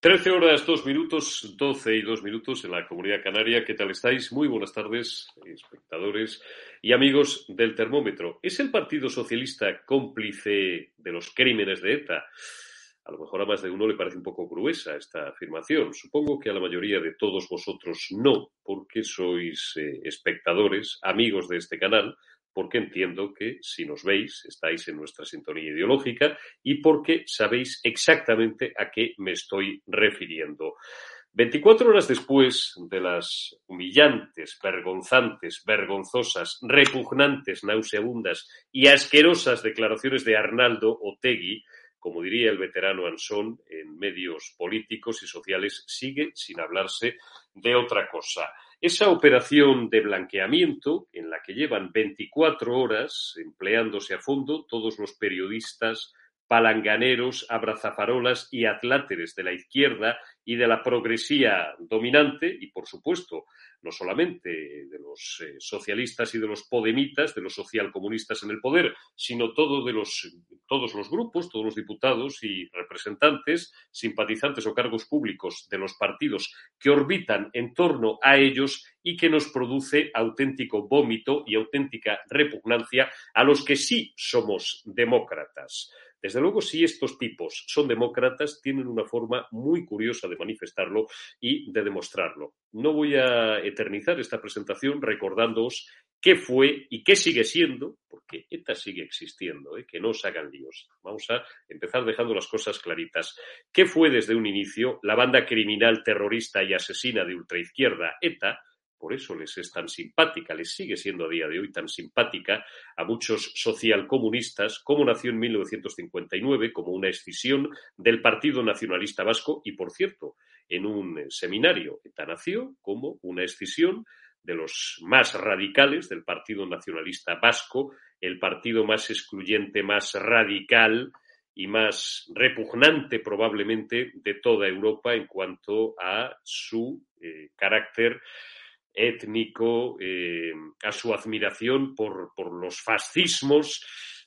13 horas, 2 minutos, 12 y 2 minutos en la comunidad canaria. ¿Qué tal estáis? Muy buenas tardes, espectadores y amigos del termómetro. ¿Es el Partido Socialista cómplice de los crímenes de ETA? A lo mejor a más de uno le parece un poco gruesa esta afirmación. Supongo que a la mayoría de todos vosotros no, porque sois eh, espectadores, amigos de este canal, porque entiendo que si nos veis estáis en nuestra sintonía ideológica y porque sabéis exactamente a qué me estoy refiriendo. 24 horas después de las humillantes, vergonzantes, vergonzosas, repugnantes, nauseabundas y asquerosas declaraciones de Arnaldo Otegui, como diría el veterano Ansón, en medios políticos y sociales sigue sin hablarse de otra cosa. Esa operación de blanqueamiento, en la que llevan 24 horas empleándose a fondo todos los periodistas, palanganeros, abrazafarolas y atláteres de la izquierda y de la progresía dominante, y por supuesto no solamente de los eh, socialistas y de los podemitas, de los socialcomunistas en el poder, sino todo de los, todos los grupos, todos los diputados y representantes, simpatizantes o cargos públicos de los partidos que orbitan en torno a ellos y que nos produce auténtico vómito y auténtica repugnancia a los que sí somos demócratas. Desde luego, si estos tipos son demócratas, tienen una forma muy curiosa de manifestarlo y de demostrarlo. No voy a eternizar esta presentación recordándoos qué fue y qué sigue siendo, porque ETA sigue existiendo, ¿eh? que no os hagan líos. Vamos a empezar dejando las cosas claritas. ¿Qué fue desde un inicio la banda criminal terrorista y asesina de ultraizquierda ETA? Por eso les es tan simpática, les sigue siendo a día de hoy tan simpática a muchos socialcomunistas, como nació en 1959 como una escisión del Partido Nacionalista Vasco y, por cierto, en un seminario. ETA nació como una escisión de los más radicales del Partido Nacionalista Vasco, el partido más excluyente, más radical y más repugnante probablemente de toda Europa en cuanto a su eh, carácter étnico, eh, a su admiración por, por, los fascismos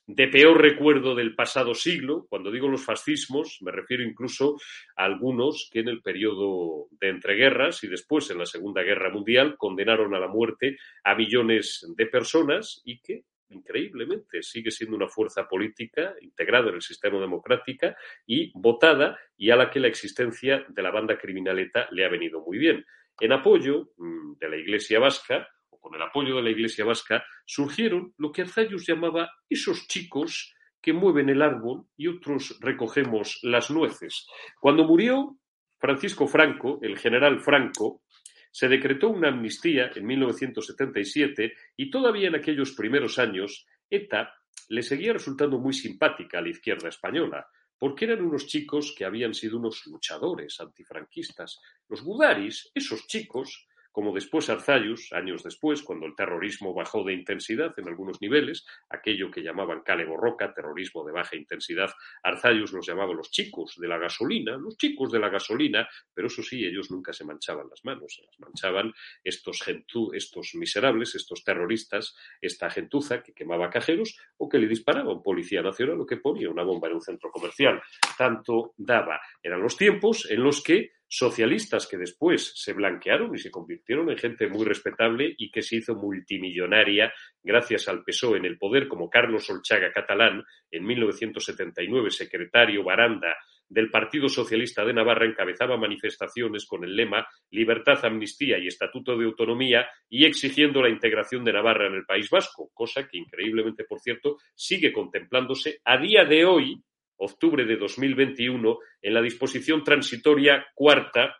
de peor recuerdo del pasado siglo. Cuando digo los fascismos, me refiero incluso a algunos que en el periodo de entreguerras y después en la Segunda Guerra Mundial condenaron a la muerte a millones de personas y que increíblemente sigue siendo una fuerza política integrada en el sistema democrático y votada y a la que la existencia de la banda criminaleta le ha venido muy bien. En apoyo mm, de la Iglesia vasca, o con el apoyo de la Iglesia vasca, surgieron lo que Arzayus llamaba esos chicos que mueven el árbol y otros recogemos las nueces. Cuando murió Francisco Franco, el general Franco, se decretó una amnistía en 1977 y todavía en aquellos primeros años ETA le seguía resultando muy simpática a la izquierda española, porque eran unos chicos que habían sido unos luchadores antifranquistas. Los Budaris, esos chicos, como después Arzayus, años después, cuando el terrorismo bajó de intensidad en algunos niveles, aquello que llamaban Cale Borroca, terrorismo de baja intensidad, Arzayus los llamaba los chicos de la gasolina, los chicos de la gasolina, pero eso sí, ellos nunca se manchaban las manos, se las manchaban estos, gentu, estos miserables, estos terroristas, esta gentuza que quemaba cajeros o que le disparaba un policía nacional o que ponía una bomba en un centro comercial. Tanto daba. Eran los tiempos en los que socialistas que después se blanquearon y se convirtieron en gente muy respetable y que se hizo multimillonaria gracias al PSOE en el poder, como Carlos Olchaga Catalán, en 1979 secretario Baranda del Partido Socialista de Navarra, encabezaba manifestaciones con el lema Libertad, Amnistía y Estatuto de Autonomía y exigiendo la integración de Navarra en el País Vasco, cosa que increíblemente, por cierto, sigue contemplándose a día de hoy octubre de 2021, en la disposición transitoria cuarta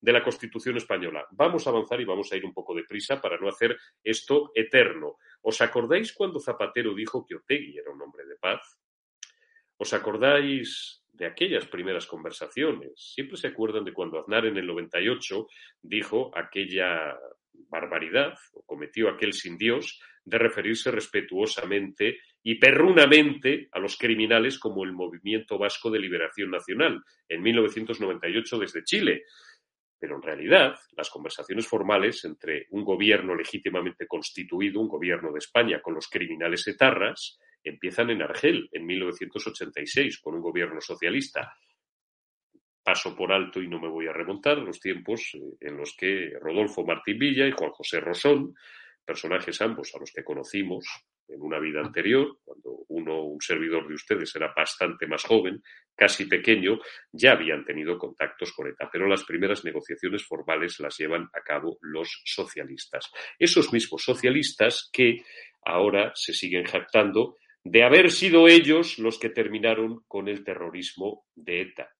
de la Constitución española. Vamos a avanzar y vamos a ir un poco deprisa para no hacer esto eterno. ¿Os acordáis cuando Zapatero dijo que Otegui era un hombre de paz? ¿Os acordáis de aquellas primeras conversaciones? Siempre se acuerdan de cuando Aznar en el 98 dijo aquella barbaridad o cometió aquel sin Dios de referirse respetuosamente y perrunamente a los criminales como el Movimiento Vasco de Liberación Nacional en 1998 desde Chile. Pero en realidad, las conversaciones formales entre un gobierno legítimamente constituido, un gobierno de España, con los criminales etarras, empiezan en Argel en 1986 con un gobierno socialista. paso por alto y no me voy a remontar los tiempos eh, en los que Rodolfo Martín Villa y Juan José Rosón, personajes ambos a los que conocimos en una vida anterior, cuando uno, un servidor de ustedes, era bastante más joven, casi pequeño, ya habían tenido contactos con ETA, pero las primeras negociaciones formales las llevan a cabo los socialistas. Esos mismos socialistas que ahora se siguen jactando de haber sido ellos los que terminaron con el terrorismo de ETA.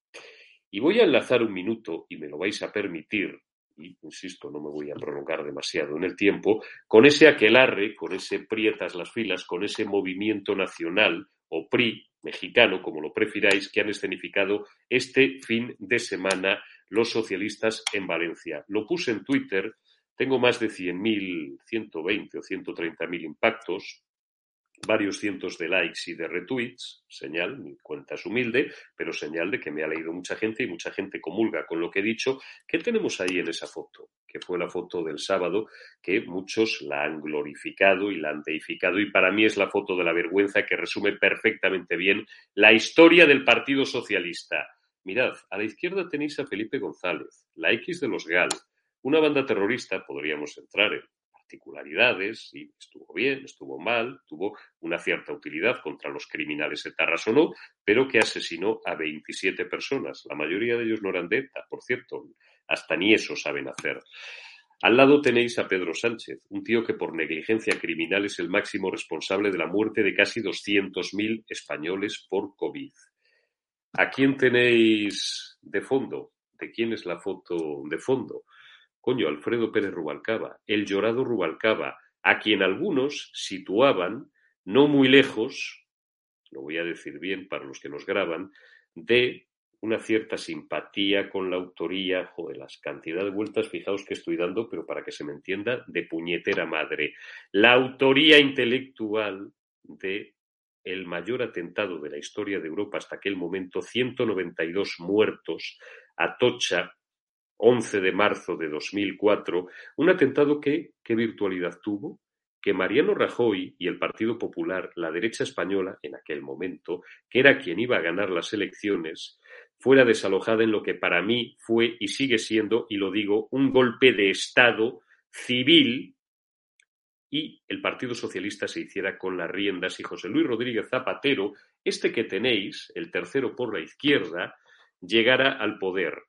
Y voy a enlazar un minuto, y me lo vais a permitir, y insisto, no me voy a prolongar demasiado en el tiempo, con ese aquelarre, con ese prietas las filas, con ese movimiento nacional o PRI mexicano, como lo prefiráis, que han escenificado este fin de semana los socialistas en Valencia. Lo puse en Twitter, tengo más de 100.000, 120 o 130.000 impactos, varios cientos de likes y de retweets, señal, mi cuenta es humilde, pero señal de que me ha leído mucha gente y mucha gente comulga con lo que he dicho. ¿Qué tenemos ahí en esa foto? Que fue la foto del sábado, que muchos la han glorificado y la han deificado, y para mí es la foto de la vergüenza que resume perfectamente bien la historia del Partido Socialista. Mirad, a la izquierda tenéis a Felipe González, la X de los GAL, una banda terrorista, podríamos entrar en particularidades, y estuvo bien, estuvo mal, tuvo una cierta utilidad contra los criminales etarras o no, pero que asesinó a 27 personas. La mayoría de ellos no eran de ETA, por cierto, hasta ni eso saben hacer. Al lado tenéis a Pedro Sánchez, un tío que por negligencia criminal es el máximo responsable de la muerte de casi 200.000 españoles por COVID. ¿A quién tenéis de fondo? ¿De quién es la foto de fondo? Coño, Alfredo Pérez Rubalcaba, el llorado Rubalcaba, a quien algunos situaban no muy lejos, lo voy a decir bien para los que nos graban, de una cierta simpatía con la autoría, joder, las cantidad de vueltas, fijaos que estoy dando, pero para que se me entienda, de puñetera madre. La autoría intelectual de el mayor atentado de la historia de Europa hasta aquel momento, 192 muertos, Atocha, 11 de marzo de 2004, un atentado que, ¿qué virtualidad tuvo? Que Mariano Rajoy y el Partido Popular, la derecha española en aquel momento, que era quien iba a ganar las elecciones, fuera desalojada en lo que para mí fue y sigue siendo, y lo digo, un golpe de Estado civil y el Partido Socialista se hiciera con las riendas y José Luis Rodríguez Zapatero, este que tenéis, el tercero por la izquierda, llegara al poder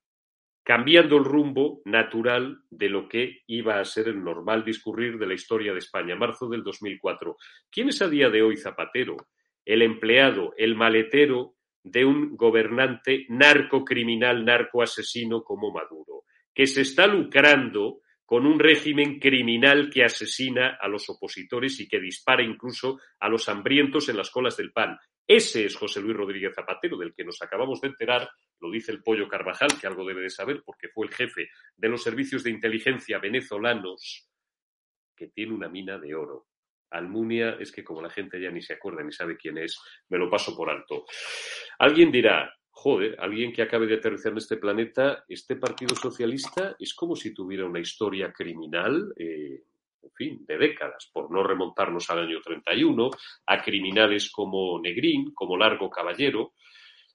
cambiando el rumbo natural de lo que iba a ser el normal discurrir de la historia de España. Marzo del 2004. ¿Quién es a día de hoy Zapatero? El empleado, el maletero de un gobernante narcocriminal, narcoasesino como Maduro, que se está lucrando con un régimen criminal que asesina a los opositores y que dispara incluso a los hambrientos en las colas del pan. Ese es José Luis Rodríguez Zapatero, del que nos acabamos de enterar, lo dice el pollo Carvajal, que algo debe de saber porque fue el jefe de los servicios de inteligencia venezolanos, que tiene una mina de oro. Almunia es que como la gente ya ni se acuerda ni sabe quién es, me lo paso por alto. Alguien dirá, joder, alguien que acabe de aterrizar en este planeta, este Partido Socialista es como si tuviera una historia criminal. Eh, en fin, de décadas, por no remontarnos al año 31, a criminales como Negrín, como Largo Caballero,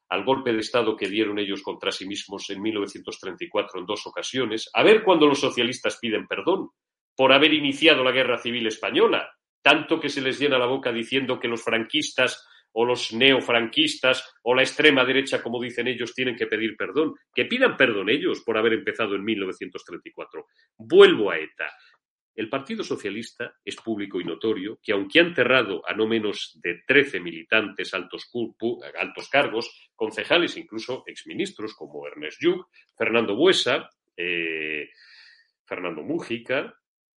al golpe de Estado que dieron ellos contra sí mismos en 1934 en dos ocasiones, a ver cuando los socialistas piden perdón por haber iniciado la guerra civil española, tanto que se les llena la boca diciendo que los franquistas o los neofranquistas o la extrema derecha, como dicen ellos, tienen que pedir perdón. Que pidan perdón ellos por haber empezado en 1934. Vuelvo a ETA. El Partido Socialista es público y notorio que, aunque ha enterrado a no menos de 13 militantes altos, altos cargos, concejales, incluso exministros como Ernest Lluch, Fernando Buesa, eh, Fernando Mújica,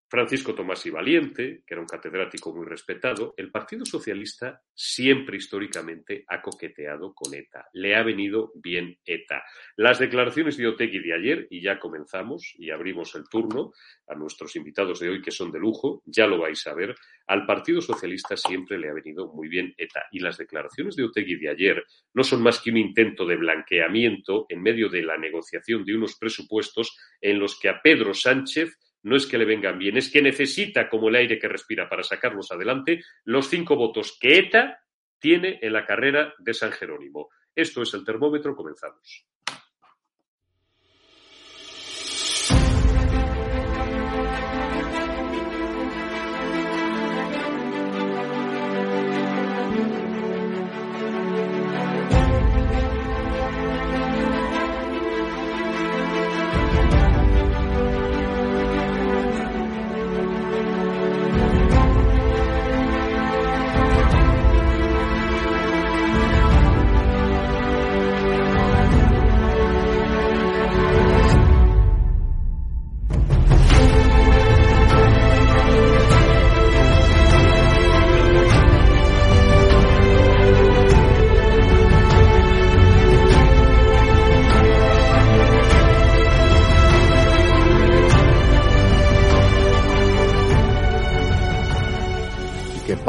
Francisco Tomás y Valiente, que era un catedrático muy respetado, el Partido Socialista siempre históricamente ha coqueteado con ETA. Le ha venido bien ETA. Las declaraciones de Otegui de ayer, y ya comenzamos y abrimos el turno a nuestros invitados de hoy, que son de lujo, ya lo vais a ver, al Partido Socialista siempre le ha venido muy bien ETA. Y las declaraciones de Otegui de ayer no son más que un intento de blanqueamiento en medio de la negociación de unos presupuestos en los que a Pedro Sánchez no es que le vengan bien, es que necesita, como el aire que respira para sacarlos adelante, los cinco votos que ETA tiene en la carrera de San Jerónimo. Esto es el termómetro, comenzamos.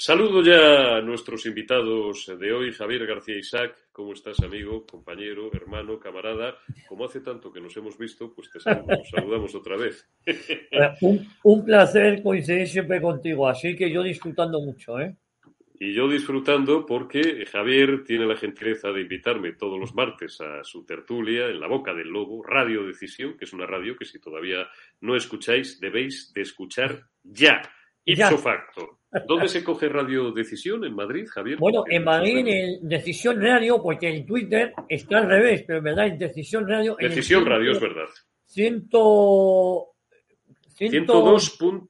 Saludo ya a nuestros invitados de hoy, Javier García Isaac. ¿Cómo estás, amigo, compañero, hermano, camarada? Como hace tanto que nos hemos visto, pues te saludamos, saludamos otra vez. un, un, placer coincidir siempre contigo, así que yo disfrutando mucho, ¿eh? Y yo disfrutando porque Javier tiene la gentileza de invitarme todos los martes a su tertulia en la boca del lobo, Radio Decisión, que es una radio que si todavía no escucháis, debéis de escuchar ya, ipso facto. ¿Dónde se coge Radio Decisión? ¿En Madrid, Javier? Bueno, en Madrid, en Decisión Radio, porque en Twitter está al revés, pero en verdad en Decisión Radio... Decisión Radio, es verdad. Ciento... 102.1.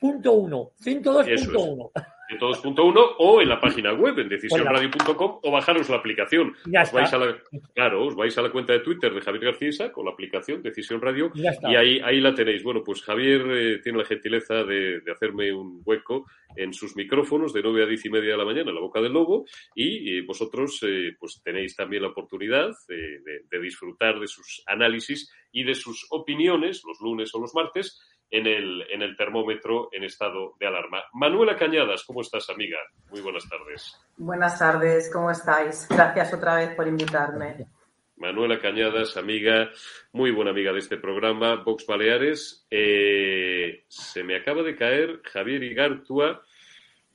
102.1 de todos.1 o en la página web en decisionradio.com o bajaros la aplicación. os vais a la, claro, os vais a la cuenta de Twitter de Javier García con la aplicación Decisión Radio y ahí, ahí la tenéis. Bueno, pues Javier eh, tiene la gentileza de, hacerme un hueco en sus micrófonos de 9 a 10 y media de la mañana en la boca del lobo y vosotros eh, pues tenéis también la oportunidad de, de disfrutar de sus análisis y de sus opiniones los lunes o los martes en el, en el termómetro en estado de alarma. Manuela Cañadas, ¿cómo estás, amiga? Muy buenas tardes. Buenas tardes, ¿cómo estáis? Gracias otra vez por invitarme. Manuela Cañadas, amiga, muy buena amiga de este programa, Vox Baleares. Eh, se me acaba de caer Javier Igartua,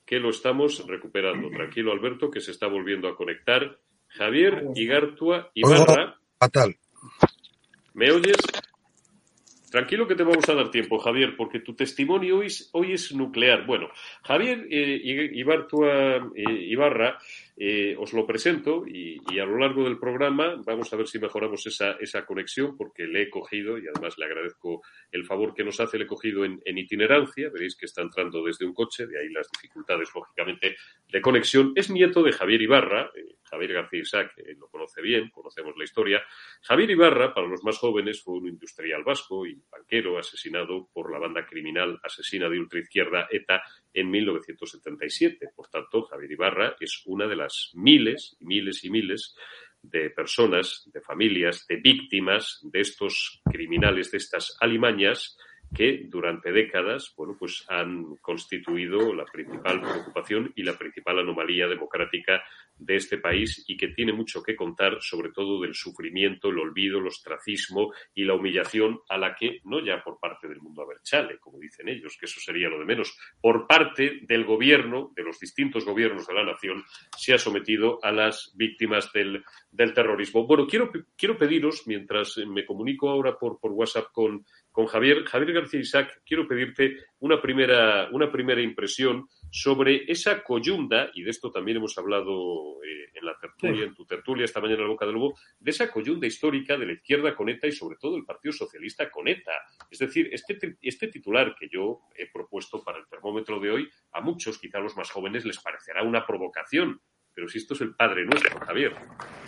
que lo estamos recuperando. Tranquilo, Alberto, que se está volviendo a conectar. Javier Igartua Ibarra. Fatal. ¿Me oyes? Tranquilo que te vamos a dar tiempo, Javier, porque tu testimonio hoy es, hoy es nuclear. Bueno, Javier eh, eh Ibarra, eh, os lo presento y, a lo largo del programa vamos a ver si mejoramos esa, esa, conexión, porque le he cogido y además le agradezco el favor que nos hace, le he cogido en, itinerancia. Veréis que está entrando desde un coche, de ahí las dificultades, lógicamente, de conexión. Es nieto de Javier Ibarra. Eh, Javier García Isaac lo conoce bien, conocemos la historia. Javier Ibarra, para los más jóvenes, fue un industrial vasco y banquero asesinado por la banda criminal asesina de ultraizquierda ETA en 1977. Por tanto, Javier Ibarra es una de las miles y miles y miles de personas, de familias, de víctimas de estos criminales, de estas alimañas, que durante décadas, bueno, pues han constituido la principal preocupación y la principal anomalía democrática de este país y que tiene mucho que contar, sobre todo del sufrimiento, el olvido, el ostracismo y la humillación a la que, no ya por parte del mundo aberchale, como dicen ellos, que eso sería lo de menos, por parte del gobierno, de los distintos gobiernos de la nación, se ha sometido a las víctimas del, del terrorismo. Bueno, quiero, quiero pediros, mientras me comunico ahora por, por WhatsApp con, con Javier, Javier García Isaac, quiero pedirte una primera, una primera impresión sobre esa coyunda, y de esto también hemos hablado eh, en la tertulia, en tu tertulia esta mañana en la Boca del Lobo, de esa coyunda histórica de la izquierda con ETA y sobre todo el Partido Socialista con ETA. Es decir, este, este titular que yo he propuesto para el termómetro de hoy, a muchos, quizá a los más jóvenes, les parecerá una provocación. Pero si esto es el padre nuestro, Javier.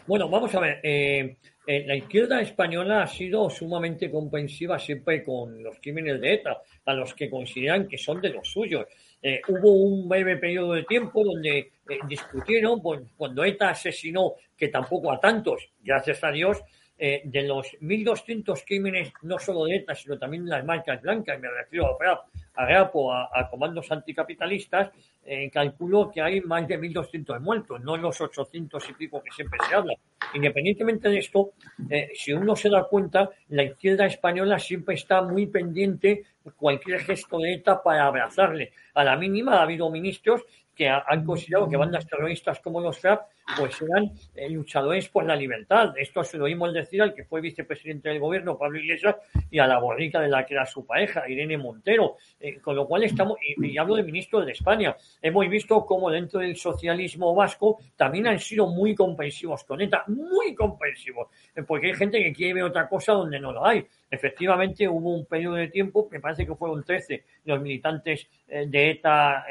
Bueno, vamos a ver. Eh, eh, la izquierda española ha sido sumamente comprensiva siempre con los crímenes de ETA, a los que consideran que son de los suyos. Eh, hubo un breve periodo de tiempo donde eh, discutieron, pues, cuando ETA asesinó, que tampoco a tantos, gracias a Dios, eh, de los 1.200 crímenes, no solo de ETA, sino también de las marcas blancas, me refiero a RAP, a, RAPO, a, comandos anticapitalistas, calculo que hay más de 1.200 muertos, no los 800 y pico que siempre se habla. Independientemente de esto, si uno se da cuenta, la izquierda española siempre está muy pendiente cualquier gesto de ETA para abrazarle. A la mínima ha habido ministros que han considerado que bandas terroristas como los FRAP pues eran eh, luchadores por la libertad. Esto se lo oímos decir al que fue vicepresidente del gobierno, Pablo Iglesias, y a la borrica de la que era su pareja, Irene Montero. Eh, con lo cual estamos, y, hablo de ministro de España, hemos visto cómo dentro del socialismo vasco también han sido muy comprensivos con ETA, muy comprensivos, eh, porque hay gente que quiere ver otra cosa donde no lo hay. Efectivamente, hubo un periodo de tiempo, me parece que fueron 13 los militantes de ETA,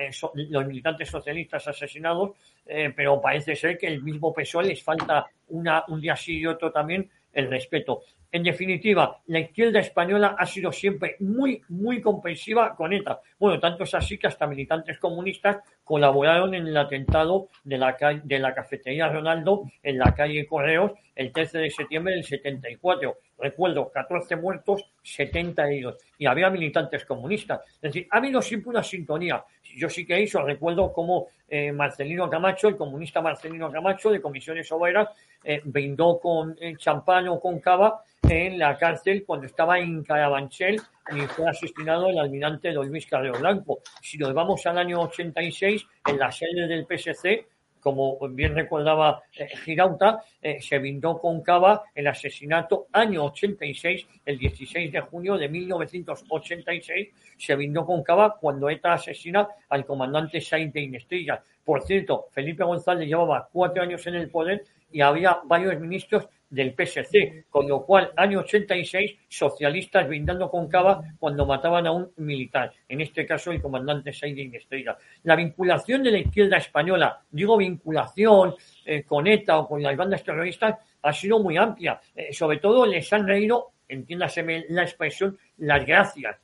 los militantes socialistas asesinados, eh, pero parece ser que el mismo PSOE les falta una, un día sí y otro también el respeto. En definitiva, la izquierda española ha sido siempre muy, muy comprensiva con ETA. Bueno, tanto es así que hasta militantes comunistas colaboraron en el atentado de la, de la cafetería Ronaldo en la calle Correos el 13 de septiembre del 74. Recuerdo, 14 muertos, 70 heridos. Y había militantes comunistas. Es decir, ha habido siempre una sintonía. Yo sí que hizo, recuerdo cómo eh, Marcelino Camacho, el comunista Marcelino Camacho de Comisiones Obreras, eh, brindó con eh, champán o con cava en la cárcel cuando estaba en Carabanchel y fue asesinado el almirante don Luis Blanco. Si nos vamos al año 86, en la sede del PSC, como bien recordaba eh, Girauta, eh, se brindó con cava el asesinato año 86, el 16 de junio de 1986, se brindó con cava cuando ETA asesina al comandante Sainz de Inestilla. Por cierto, Felipe González llevaba cuatro años en el poder y había varios ministros del PSC, con lo cual, año 86, socialistas brindando con cava cuando mataban a un militar, en este caso el comandante Saidin Estrella. La vinculación de la izquierda española, digo vinculación eh, con ETA o con las bandas terroristas, ha sido muy amplia. Eh, sobre todo les han reído, entiéndase la expresión, las gracias.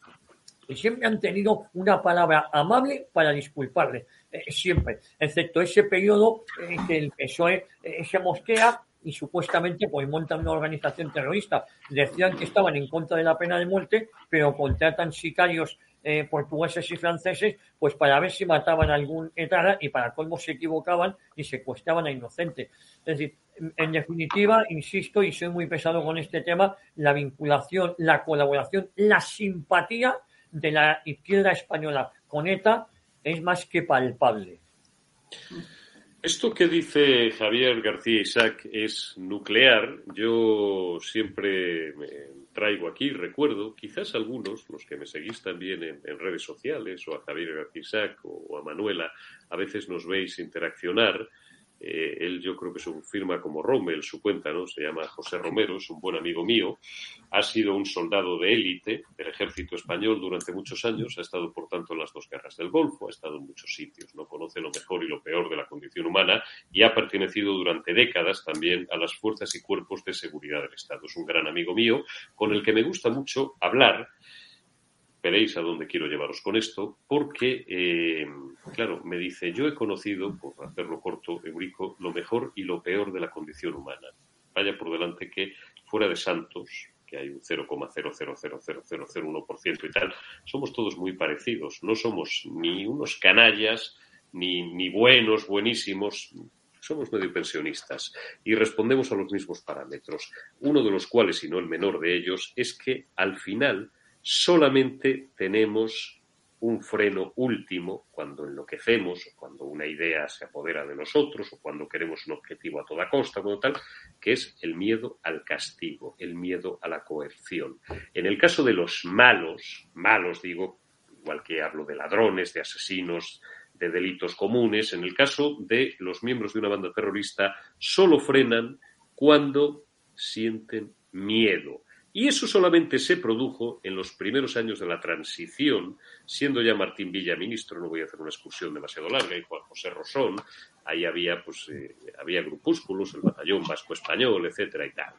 Y siempre han tenido una palabra amable para disculparles, eh, siempre, excepto ese periodo en que el PSOE se mosquea y supuestamente pues montan una organización terrorista. Decían que estaban en contra de la pena de muerte, pero contratan sicarios eh, portugueses y franceses pues para ver si mataban a algún etara y para colmo se equivocaban y secuestraban a inocentes. Es decir, en definitiva, insisto y soy muy pesado con este tema, la vinculación, la colaboración, la simpatía de la izquierda española con ETA es más que palpable. Esto que dice Javier García Isaac es nuclear. Yo siempre me traigo aquí, recuerdo, quizás algunos, los que me seguís también en, redes sociales, o a Javier García Isaac o, a Manuela, a veces nos veis interaccionar eh, él yo creo que se firma como Rommel, su cuenta, ¿no? Se llama José Romero, es un buen amigo mío. Ha sido un soldado de élite del ejército español durante muchos años. Ha estado, por tanto, en las dos guerras del Golfo, ha estado en muchos sitios, no conoce lo mejor y lo peor de la condición humana y ha pertenecido durante décadas también a las fuerzas y cuerpos de seguridad del Estado. Es un gran amigo mío con el que me gusta mucho hablar veréis a dónde quiero llevaros con esto, porque, eh, claro, me dice, yo he conocido, por hacerlo corto, Eurico, lo mejor y lo peor de la condición humana. Vaya por delante que fuera de Santos, que hay un 0,0000001% y tal, somos todos muy parecidos. No somos ni unos canallas, ni, ni buenos, buenísimos, somos medio pensionistas y respondemos a los mismos parámetros. Uno de los cuales, y no el menor de ellos, es que al final solamente tenemos un freno último cuando enloquecemos, o cuando una idea se apodera de nosotros, o cuando queremos un objetivo a toda costa, como tal, que es el miedo al castigo, el miedo a la coerción. En el caso de los malos, malos digo, igual que hablo de ladrones, de asesinos, de delitos comunes, en el caso de los miembros de una banda terrorista, solo frenan cuando sienten miedo y eso solamente se produjo en los primeros años de la transición, siendo ya Martín Villa ministro, no voy a hacer una excursión demasiado larga, y Juan José Rosón, ahí había, pues, eh, había grupúsculos, el batallón vasco español, etcétera y tal.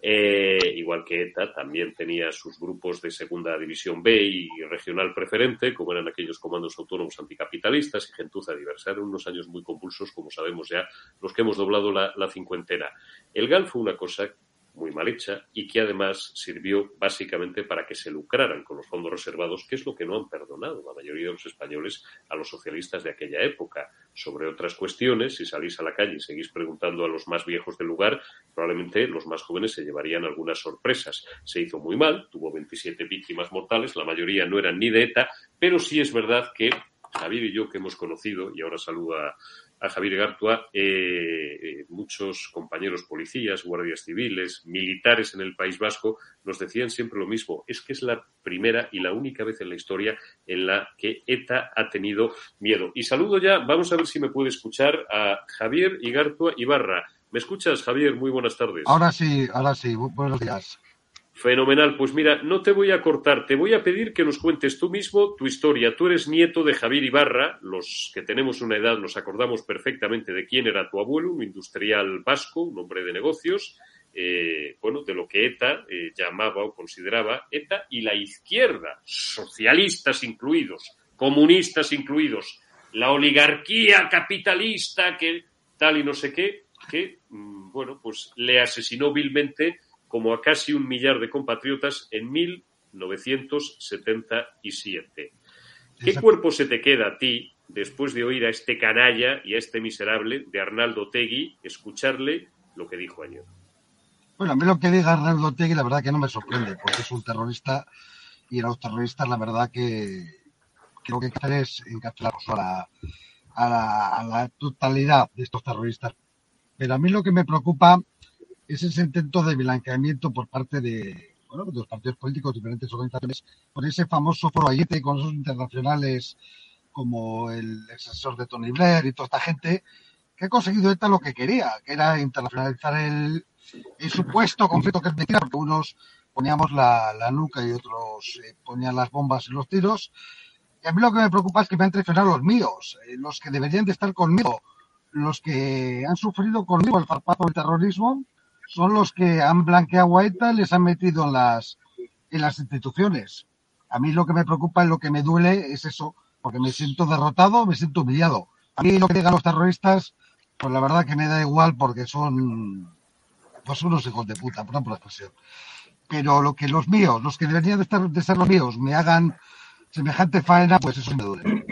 Eh, igual que ETA también tenía sus grupos de segunda división B y regional preferente, como eran aquellos comandos autónomos anticapitalistas y gentuza diversa. Eran unos años muy compulsos, como sabemos ya, los que hemos doblado la, la cincuentena. El GAL fue una cosa muy mal hecha y que además sirvió básicamente para que se lucraran con los fondos reservados, que es lo que no han perdonado la mayoría de los españoles a los socialistas de aquella época. Sobre otras cuestiones, si salís a la calle y seguís preguntando a los más viejos del lugar, probablemente los más jóvenes se llevarían algunas sorpresas. Se hizo muy mal, tuvo 27 víctimas mortales, la mayoría no eran ni de ETA, pero sí es verdad que Javier y yo que hemos conocido, y ahora saluda a Javier Gartua, eh, muchos compañeros policías, guardias civiles, militares en el País Vasco nos decían siempre lo mismo. Es que es la primera y la única vez en la historia en la que ETA ha tenido miedo. Y saludo ya, vamos a ver si me puede escuchar a Javier Igartua Ibarra. ¿Me escuchas, Javier? Muy buenas tardes. Ahora sí, ahora sí. Buenos días. Fenomenal. Pues mira, no te voy a cortar, te voy a pedir que nos cuentes tú mismo tu historia. Tú eres nieto de Javier Ibarra, los que tenemos una edad nos acordamos perfectamente de quién era tu abuelo, un industrial vasco, un hombre de negocios, eh, bueno, de lo que ETA eh, llamaba o consideraba ETA y la izquierda, socialistas incluidos, comunistas incluidos, la oligarquía capitalista que tal y no sé qué, que, mm, bueno, pues le asesinó vilmente como a casi un millar de compatriotas en 1977. ¿Qué cuerpo se te queda a ti después de oír a este canalla y a este miserable de Arnaldo Tegui, escucharle lo que dijo ayer? Bueno, a mí lo que diga Arnaldo Tegui la verdad que no me sorprende, porque es un terrorista y a los terroristas la verdad que creo que hay que hacer es encarcelarlos a la, a, la, a la totalidad de estos terroristas. Pero a mí lo que me preocupa es ese intento de blanqueamiento por parte de, los partidos políticos, diferentes organizaciones, por ese famoso foro Ayete con esos internacionales como el asesor de Tony Blair y toda esta gente, que ha conseguido ETA lo que quería, que era internacionalizar el, supuesto conflicto que es mentira, porque unos poníamos la, nuca y otros eh, ponían las bombas y los tiros. Y a mí lo que me preocupa es que me han traicionado los míos, eh, los que deberían de estar conmigo, los que han sufrido conmigo el farpazo del terrorismo, son los que han blanqueado a ETA y les han metido en las, en las instituciones. A mí lo que me preocupa y lo que me duele es eso, porque me siento derrotado, me siento humillado. A mí lo que digan los terroristas, pues la verdad que me da igual porque son pues unos hijos de puta, perdón por la expresión. Pero lo que los míos, los que deberían de, estar, de ser los míos, me hagan semejante faena, pues eso me duele.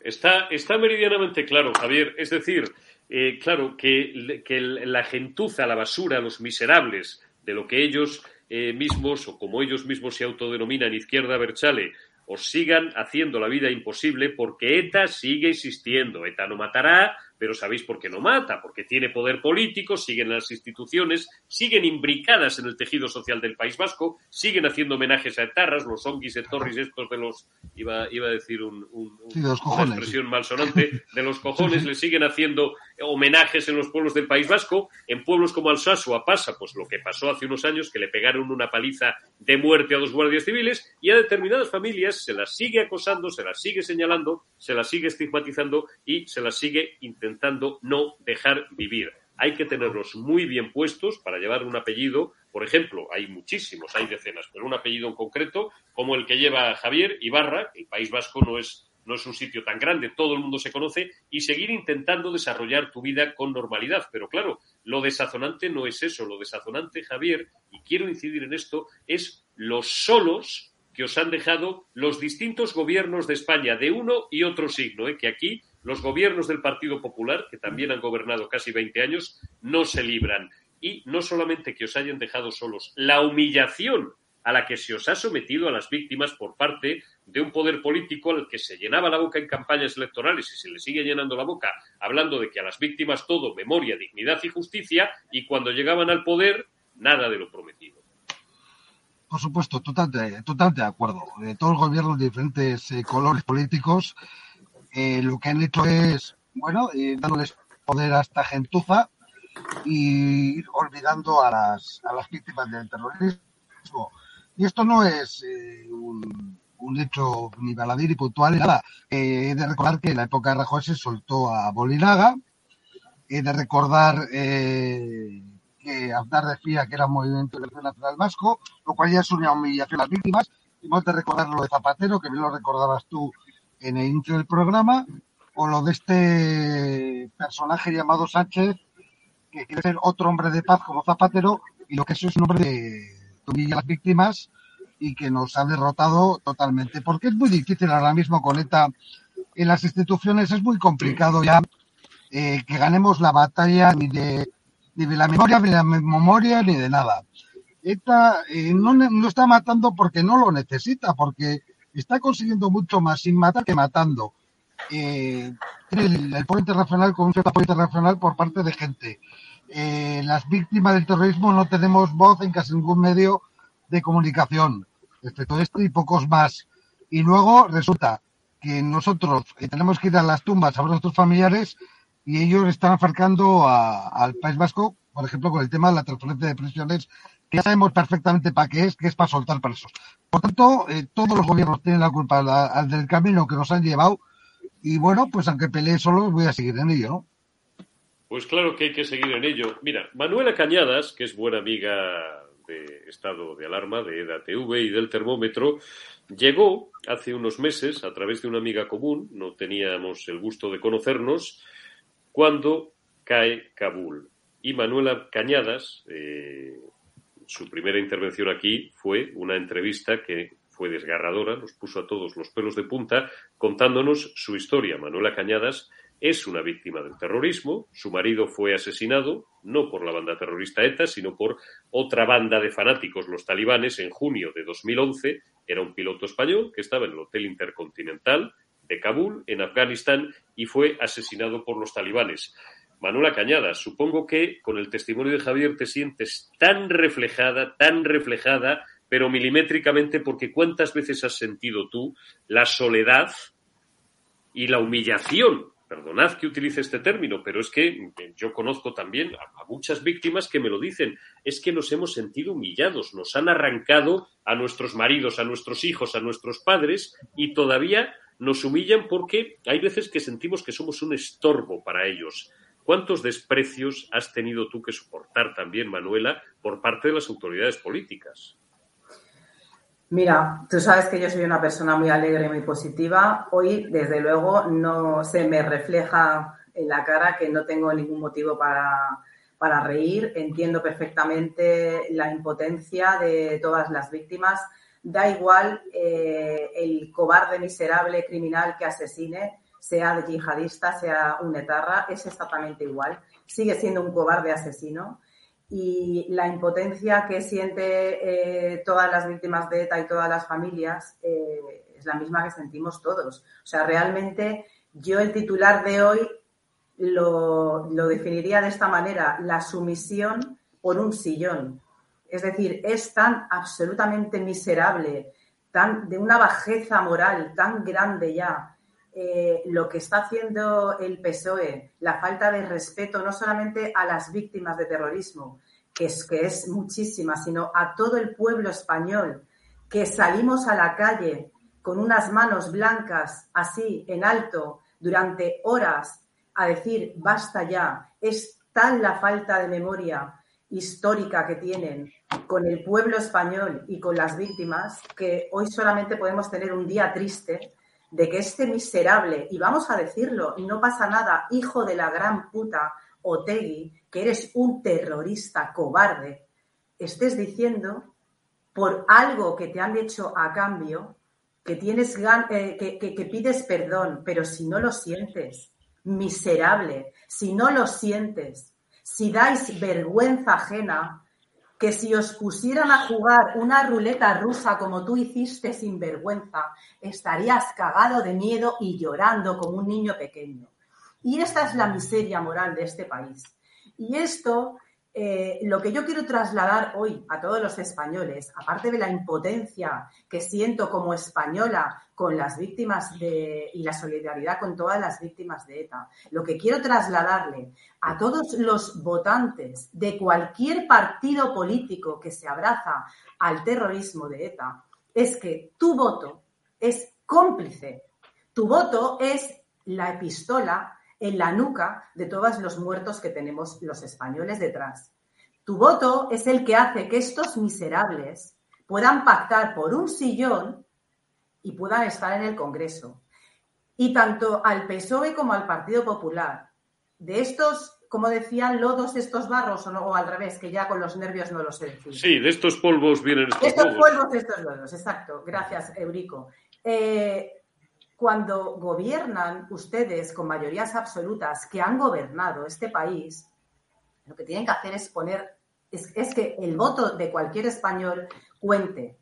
Está, está meridianamente claro, Javier. Es decir, eh, claro, que, la gentuza, la basura, los miserables de lo que ellos eh, mismos, o como ellos mismos se autodenominan izquierda Berchale, os sigan haciendo la vida imposible porque ETA sigue existiendo. ETA no matará, pero ¿sabéis por qué no mata? Porque tiene poder político, siguen las instituciones, siguen imbricadas en el tejido social del País Vasco, siguen haciendo homenajes a etarras, los onguis y torris estos de los, iba, iba a decir un, una expresión malsonante, de los cojones, le siguen haciendo homenajes en los pueblos del País Vasco, en pueblos como Alsasua pasa pues lo que pasó hace unos años, que le pegaron una paliza de muerte a dos guardias civiles, y a determinadas familias se las sigue acosando, se las sigue señalando, se las sigue estigmatizando y se las sigue intentando no dejar vivir. Hay que tenerlos muy bien puestos para llevar un apellido. Por ejemplo, hay muchísimos, hay decenas, pero un apellido en concreto, como el que lleva Javier Ibarra, el País Vasco no es no es un sitio tan grande, todo el mundo se conoce, y seguir intentando desarrollar tu vida con normalidad. Pero claro, lo desazonante no es eso, lo desazonante, Javier, y quiero incidir en esto, es los solos que os han dejado los distintos gobiernos de España, de uno y otro signo, ¿eh? que aquí los gobiernos del Partido Popular, que también han gobernado casi 20 años, no se libran. Y no solamente que os hayan dejado solos, la humillación a la que se os ha sometido a las víctimas por parte de un poder político al que se llenaba la boca en campañas electorales y se le sigue llenando la boca hablando de que a las víctimas todo memoria, dignidad y justicia y cuando llegaban al poder nada de lo prometido. Por supuesto, totalmente, totalmente de acuerdo. Todos los gobiernos de diferentes eh, colores políticos eh, lo que han hecho es, bueno, eh, dándoles poder a esta gentuza y olvidando a las, a las víctimas del terrorismo. Y esto no es eh, un, hecho ni baladí ni puntual ni nada. he de recordar que en la época de Rajoy se soltó a Bolinaga. He de recordar que Aznar decía que era un movimiento de nacional vasco, lo cual ya es una humillación a las víctimas. Y hemos de recordar lo de Zapatero, que bien lo recordabas tú en el inicio del programa, o lo de este personaje llamado Sánchez, que quiere ser otro hombre de paz como Zapatero, y lo que es un hombre de humilla a las víctimas y que nos ha derrotado totalmente. Porque es muy difícil ahora mismo con ETA en las instituciones, es muy complicado ya eh, que ganemos la batalla ni de, ni de la memoria, ni de la memoria, ni de nada. ETA eh, no, no está matando porque no lo necesita, porque está consiguiendo mucho más sin matar que matando. eh, el, el internacional con un cierto apoyo internacional por parte de gente. Eh, las víctimas del terrorismo no tenemos voz en casi ningún medio de comunicación, excepto este y pocos más. Y luego resulta que nosotros eh, tenemos que ir a las tumbas a ver a nuestros familiares y ellos están acercando al País Vasco, por ejemplo, con el tema de la transferencia de prisiones, que ya sabemos perfectamente para qué es, que es para soltar presos. Por tanto, eh, todos los gobiernos tienen la culpa del camino que nos han llevado y bueno, pues aunque pelee solo, voy a seguir en ello, ¿no? Pues claro que hay que seguir en ello. Mira, Manuela Cañadas, que es buena amiga de estado de alarma de EDATV y del termómetro, llegó hace unos meses a través de una amiga común, no teníamos el gusto de conocernos, cuando cae Kabul. Y Manuela Cañadas, eh, su primera intervención aquí fue una entrevista que fue desgarradora, nos puso a todos los pelos de punta contándonos su historia. Manuela Cañadas es una víctima del terrorismo, su marido fue asesinado no por la banda terrorista ETA, sino por otra banda de fanáticos, los talibanes, en junio de 2011. Era un piloto español que estaba en el Hotel Intercontinental de Kabul, en Afganistán, y fue asesinado por los talibanes. Manuela Cañadas, supongo que con el testimonio de Javier te sientes tan reflejada, tan reflejada pero milimétricamente, porque cuántas veces has sentido tú la soledad y la humillación. Perdonad que utilice este término, pero es que yo conozco también a, muchas víctimas que me lo dicen. Es que nos hemos sentido humillados, nos han arrancado a nuestros maridos, a nuestros hijos, a nuestros padres y todavía nos humillan porque hay veces que sentimos que somos un estorbo para ellos. ¿Cuántos desprecios has tenido tú que soportar también, Manuela, por parte de las autoridades políticas? Mira, tú sabes que yo soy una persona muy alegre y muy positiva. Hoy, desde luego, no se me refleja en la cara que no tengo ningún motivo para, reír. Entiendo perfectamente la impotencia de todas las víctimas. Da igual eh, el cobarde, miserable, criminal que asesine, sea de yihadista, sea un etarra, es exactamente igual. Sigue siendo un cobarde asesino y la impotencia que siente eh, todas las víctimas de ETA y todas las familias eh, es la misma que sentimos todos. O sea, realmente yo el titular de hoy lo, lo definiría de esta manera, la sumisión por un sillón. Es decir, es tan absolutamente miserable, tan de una bajeza moral tan grande ya, eh, lo que está haciendo el PSOE, la falta de respeto no solamente a las víctimas de terrorismo, que es, que es muchísima, sino a todo el pueblo español, que salimos a la calle con unas manos blancas así en alto durante horas a decir basta ya. Es tal la falta de memoria histórica que tienen con el pueblo español y con las víctimas que hoy solamente podemos tener un día triste de que este miserable, y vamos a decirlo, y no pasa nada, hijo de la gran puta Otegui, que eres un terrorista cobarde, estés diciendo por algo que te han hecho a cambio, que tienes eh, que, que pides perdón, pero si no lo sientes, miserable, si no lo sientes, si dais vergüenza ajena, que si os pusieran a jugar una ruleta rusa como tú hiciste sin vergüenza, estarías cagado de miedo y llorando como un niño pequeño. Y esta es la miseria moral de este país. Y esto eh, lo que yo quiero trasladar hoy a todos los españoles, aparte de la impotencia que siento como española con las víctimas de, y la solidaridad con todas las víctimas de ETA, lo que quiero trasladarle a todos los votantes de cualquier partido político que se abraza al terrorismo de ETA es que tu voto es cómplice. Tu voto es la epistola en la nuca de todos los muertos que tenemos los españoles detrás. Tu voto es el que hace que estos miserables puedan pactar por un sillón y puedan estar en el Congreso. Y tanto al PSOE como al Partido Popular, de estos, como decían, lodos de estos barros, o, al revés, que ya con los nervios no lo sé decir. Sí, de estos polvos vienen estos, estos polvos. de estos lodos, exacto. Gracias, Eurico. Eh, cuando gobiernan ustedes con mayorías absolutas que han gobernado este país, lo que tienen que hacer es poner, es, que el voto de cualquier español cuente.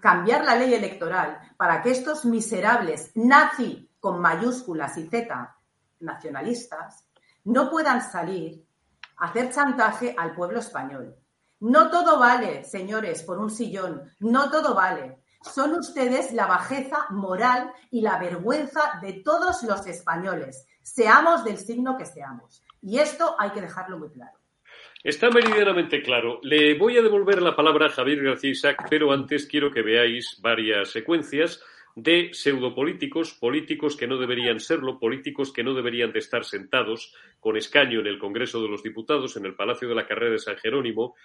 Cambiar la ley electoral para que estos miserables nazi con mayúsculas y Z nacionalistas no puedan salir a hacer chantaje al pueblo español. No todo vale, señores, por un sillón, no todo vale. Son ustedes la bajeza moral y la vergüenza de todos los españoles, seamos del signo que seamos. Y esto hay que dejarlo muy claro. Está meridianamente claro. Le voy a devolver la palabra a Javier García Isaac, pero antes quiero que veáis varias secuencias de pseudopolíticos, políticos que no deberían serlo, políticos que no deberían de estar sentados con escaño en el Congreso de los Diputados, en el Palacio de la Carrera de San Jerónimo,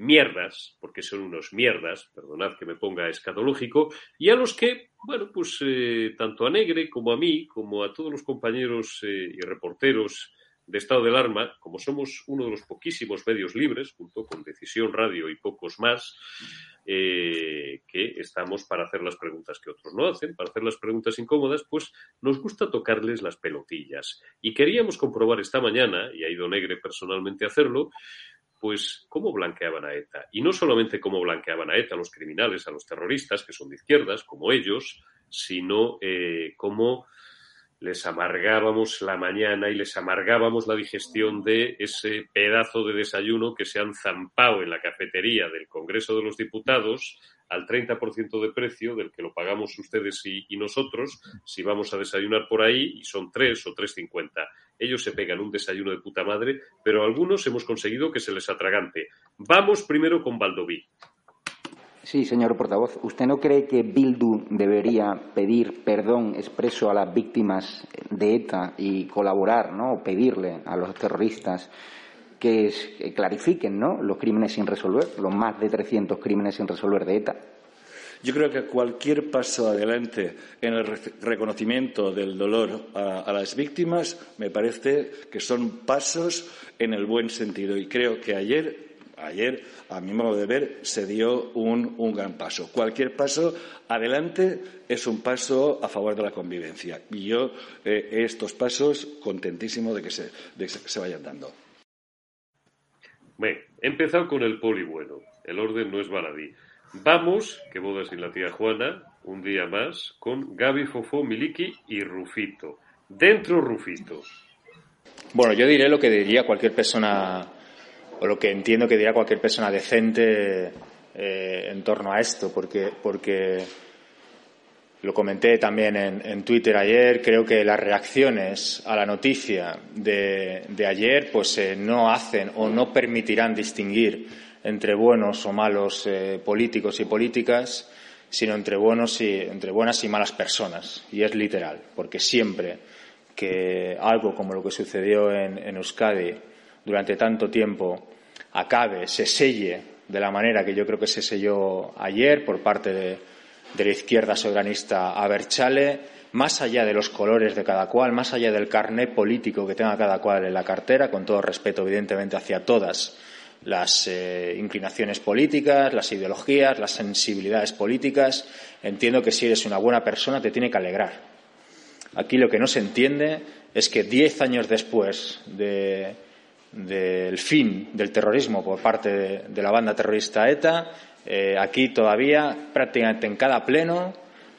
mierdas, porque son unos mierdas, perdonad que me ponga escatológico, y a los que, bueno, pues eh, tanto a Negre como a mí, como a todos los compañeros eh, y reporteros de estado de alarma, como somos uno de los poquísimos medios libres, junto con Decisión Radio y pocos más, eh, que estamos para hacer las preguntas que otros no hacen, para hacer las preguntas incómodas, pues nos gusta tocarles las pelotillas. Y queríamos comprobar esta mañana, y ha ido Negre personalmente a hacerlo, pues cómo blanqueaban a ETA. Y no solamente cómo blanqueaban a ETA, a los criminales, a los terroristas, que son de izquierdas, como ellos, sino eh, cómo les amargábamos la mañana y les amargábamos la digestión de ese pedazo de desayuno que se han zampado en la cafetería del Congreso de los Diputados al 30% de precio del que lo pagamos ustedes y, nosotros si vamos a desayunar por ahí y son 3 o 3.50. Ellos se pegan un desayuno de puta madre, pero algunos hemos conseguido que se les atragante. Vamos primero con Valdoví. Sí, señor portavoz. ¿Usted no cree que Bildu debería pedir perdón expreso a las víctimas de ETA y colaborar, ¿no? o pedirle a los terroristas que, clarifiquen ¿no? los crímenes sin resolver, los más de 300 crímenes sin resolver de ETA? Yo creo que cualquier paso adelante en el reconocimiento del dolor a, las víctimas me parece que son pasos en el buen sentido. Y creo que ayer ayer, a mi modo de ver, se dio un, gran paso. Cualquier paso adelante es un paso a favor de la convivencia. Y yo, eh, estos pasos, contentísimo de que se vayan dando. Bueno, he empezado con el poli bueno. El orden no es baladí. Vamos, que boda sin la tía Juana, un día más, con Gaby Fofó, Miliki y Rufito. Dentro Rufito. Bueno, yo diré lo que diría cualquier persona o lo que entiendo que dirá cualquier persona decente eh, en torno a esto, porque, porque lo comenté también en, Twitter ayer, creo que las reacciones a la noticia de, de ayer pues eh, no hacen o no permitirán distinguir entre buenos o malos eh, políticos y políticas, sino entre, buenos y, entre buenas y malas personas. Y es literal, porque siempre que algo como lo que sucedió en, en Euskadi durante tanto tiempo acabe, se selle de la manera que yo creo que se selló ayer por parte de, de la izquierda soberanista a Berchale, más allá de los colores de cada cual, más allá del carnet político que tenga cada cual en la cartera, con todo respeto, evidentemente, hacia todas las eh, inclinaciones políticas, las ideologías, las sensibilidades políticas, entiendo que si eres una buena persona te tiene que alegrar. Aquí lo que no se entiende es que diez años después de del fin del terrorismo por parte de la banda terrorista ETA, eh, aquí todavía prácticamente en cada pleno,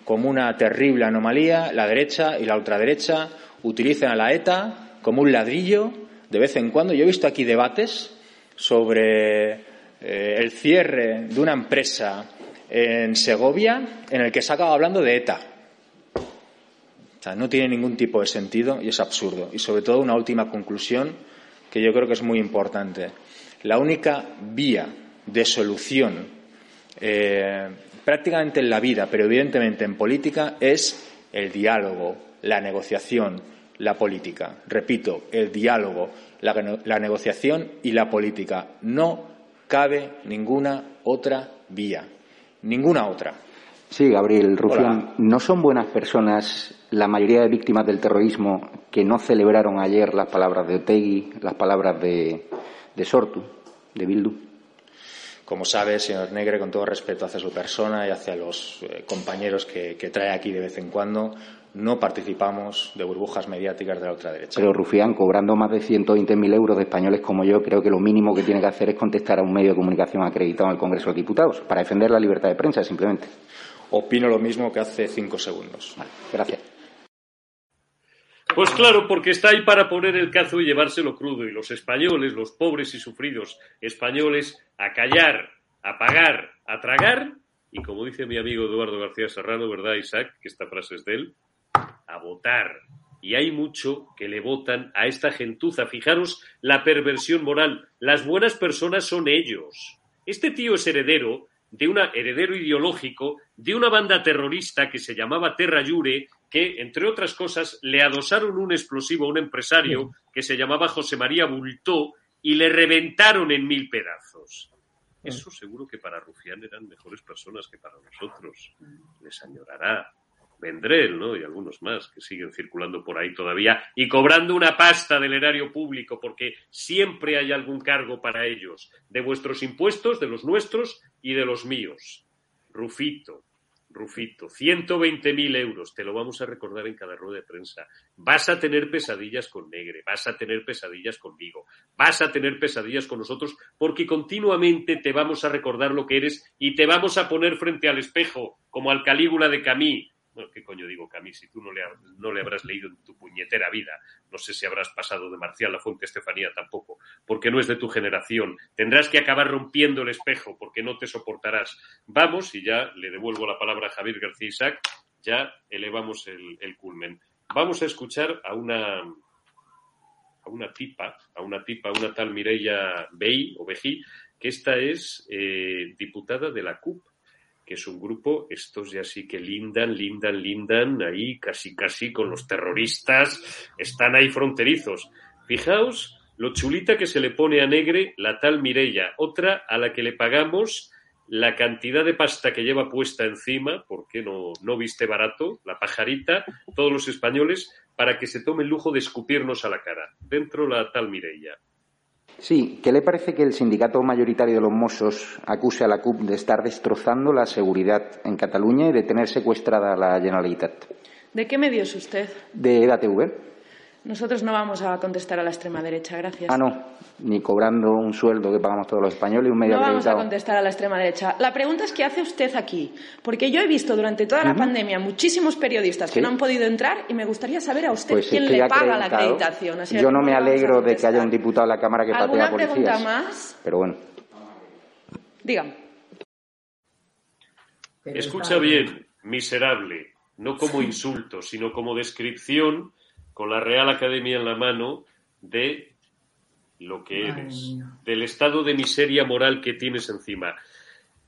como una terrible anomalía, la derecha y la ultraderecha utilizan a la ETA como un ladrillo de vez en cuando. Yo he visto aquí debates sobre eh, el cierre de una empresa en Segovia en el que se acaba hablando de ETA. O sea, no tiene ningún tipo de sentido y es absurdo. Y sobre todo una última conclusión que yo creo que es muy importante. La única vía de solución eh, prácticamente en la vida, pero evidentemente en política, es el diálogo, la negociación, la política. Repito, el diálogo, la, la negociación y la política. No cabe ninguna otra vía, ninguna otra. Sí, Gabriel Rufián, ¿no son buenas personas la mayoría de víctimas del terrorismo que no celebraron ayer las palabras de Otegui, las palabras de, de Sortu, de Bildu? Como sabe, señor Negre, con todo respeto hacia su persona y hacia los eh, compañeros que, que, trae aquí de vez en cuando, no participamos de burbujas mediáticas de la ultraderecha. Pero Rufián, cobrando más de 120.000 euros de españoles como yo, creo que lo mínimo que tiene que hacer es contestar a un medio de comunicación acreditado en el Congreso de Diputados para defender la libertad de prensa, simplemente. opino lo mismo que hace cinco segundos. gracias. Pues claro, porque está ahí para poner el cazo y llevárselo crudo. Y los españoles, los pobres y sufridos españoles, a callar, a pagar, a tragar. Y como dice mi amigo Eduardo García Serrano, ¿verdad, Isaac? Que esta frase es de él. A votar. Y hay mucho que le votan a esta gentuza. Fijaros la perversión moral. Las buenas personas son ellos. Este tío es heredero de un heredero ideológico de una banda terrorista que se llamaba Terra Jure, que, entre otras cosas, le adosaron un explosivo a un empresario que se llamaba José María Bultó y le reventaron en mil pedazos. Eso seguro que para Rufián eran mejores personas que para nosotros. Les añorará. Vendrell, ¿no? Y algunos más que siguen circulando por ahí todavía y cobrando una pasta del erario público porque siempre hay algún cargo para ellos, de vuestros impuestos, de los nuestros y de los míos. Rufito, Rufito, 120.000 euros, te lo vamos a recordar en cada rueda de prensa. Vas a tener pesadillas con Negre, vas a tener pesadillas conmigo, vas a tener pesadillas con nosotros, porque continuamente te vamos a recordar lo que eres y te vamos a poner frente al espejo, como al Calígula de Camí, bueno, ¿qué coño digo, Camille? Si tú no le, no le habrás leído en tu puñetera vida, no sé si habrás pasado de Marcial la Fuente Estefanía tampoco, porque no es de tu generación. Tendrás que acabar rompiendo el espejo porque no te soportarás. Vamos, y ya le devuelvo la palabra a Javier García Isaac, ya elevamos el, culmen. Vamos a escuchar a una, a una tipa, a una tipa, a una tal Mireia Bey o Bejí, que esta es eh, diputada de la CUP que es un grupo, estos ya sí que lindan, lindan, lindan, ahí casi, casi con los terroristas, están ahí fronterizos. Fijaos lo chulita que se le pone a Negre la tal Mirella, otra a la que le pagamos la cantidad de pasta que lleva puesta encima, porque no, no viste barato, la pajarita, todos los españoles, para que se tome el lujo de escupirnos a la cara. Dentro la tal Mirella. Sí, ¿qué le parece que el sindicato mayoritario de los Mossos acuse a la CUP de estar destrozando la seguridad en Cataluña y de tener secuestrada a la Generalitat? ¿De qué medio es usted? De EDATV. Nosotros no vamos a contestar a la extrema derecha, gracias. Ah, no, ni cobrando un sueldo que pagamos todos los españoles y un medio No vamos a contestar a la extrema derecha. La pregunta es qué hace usted aquí, porque yo he visto durante toda la pandemia muchísimos periodistas que no han podido entrar y me gustaría saber a usted pues quién le paga la acreditación. yo no me alegro de que haya un diputado en la Cámara que patea a policías. ¿Alguna pregunta más? Pero bueno. Dígame. Escucha bien, miserable, no como insulto, sino como descripción con la Real Academia en la mano de lo que eres, del estado de miseria moral que tienes encima.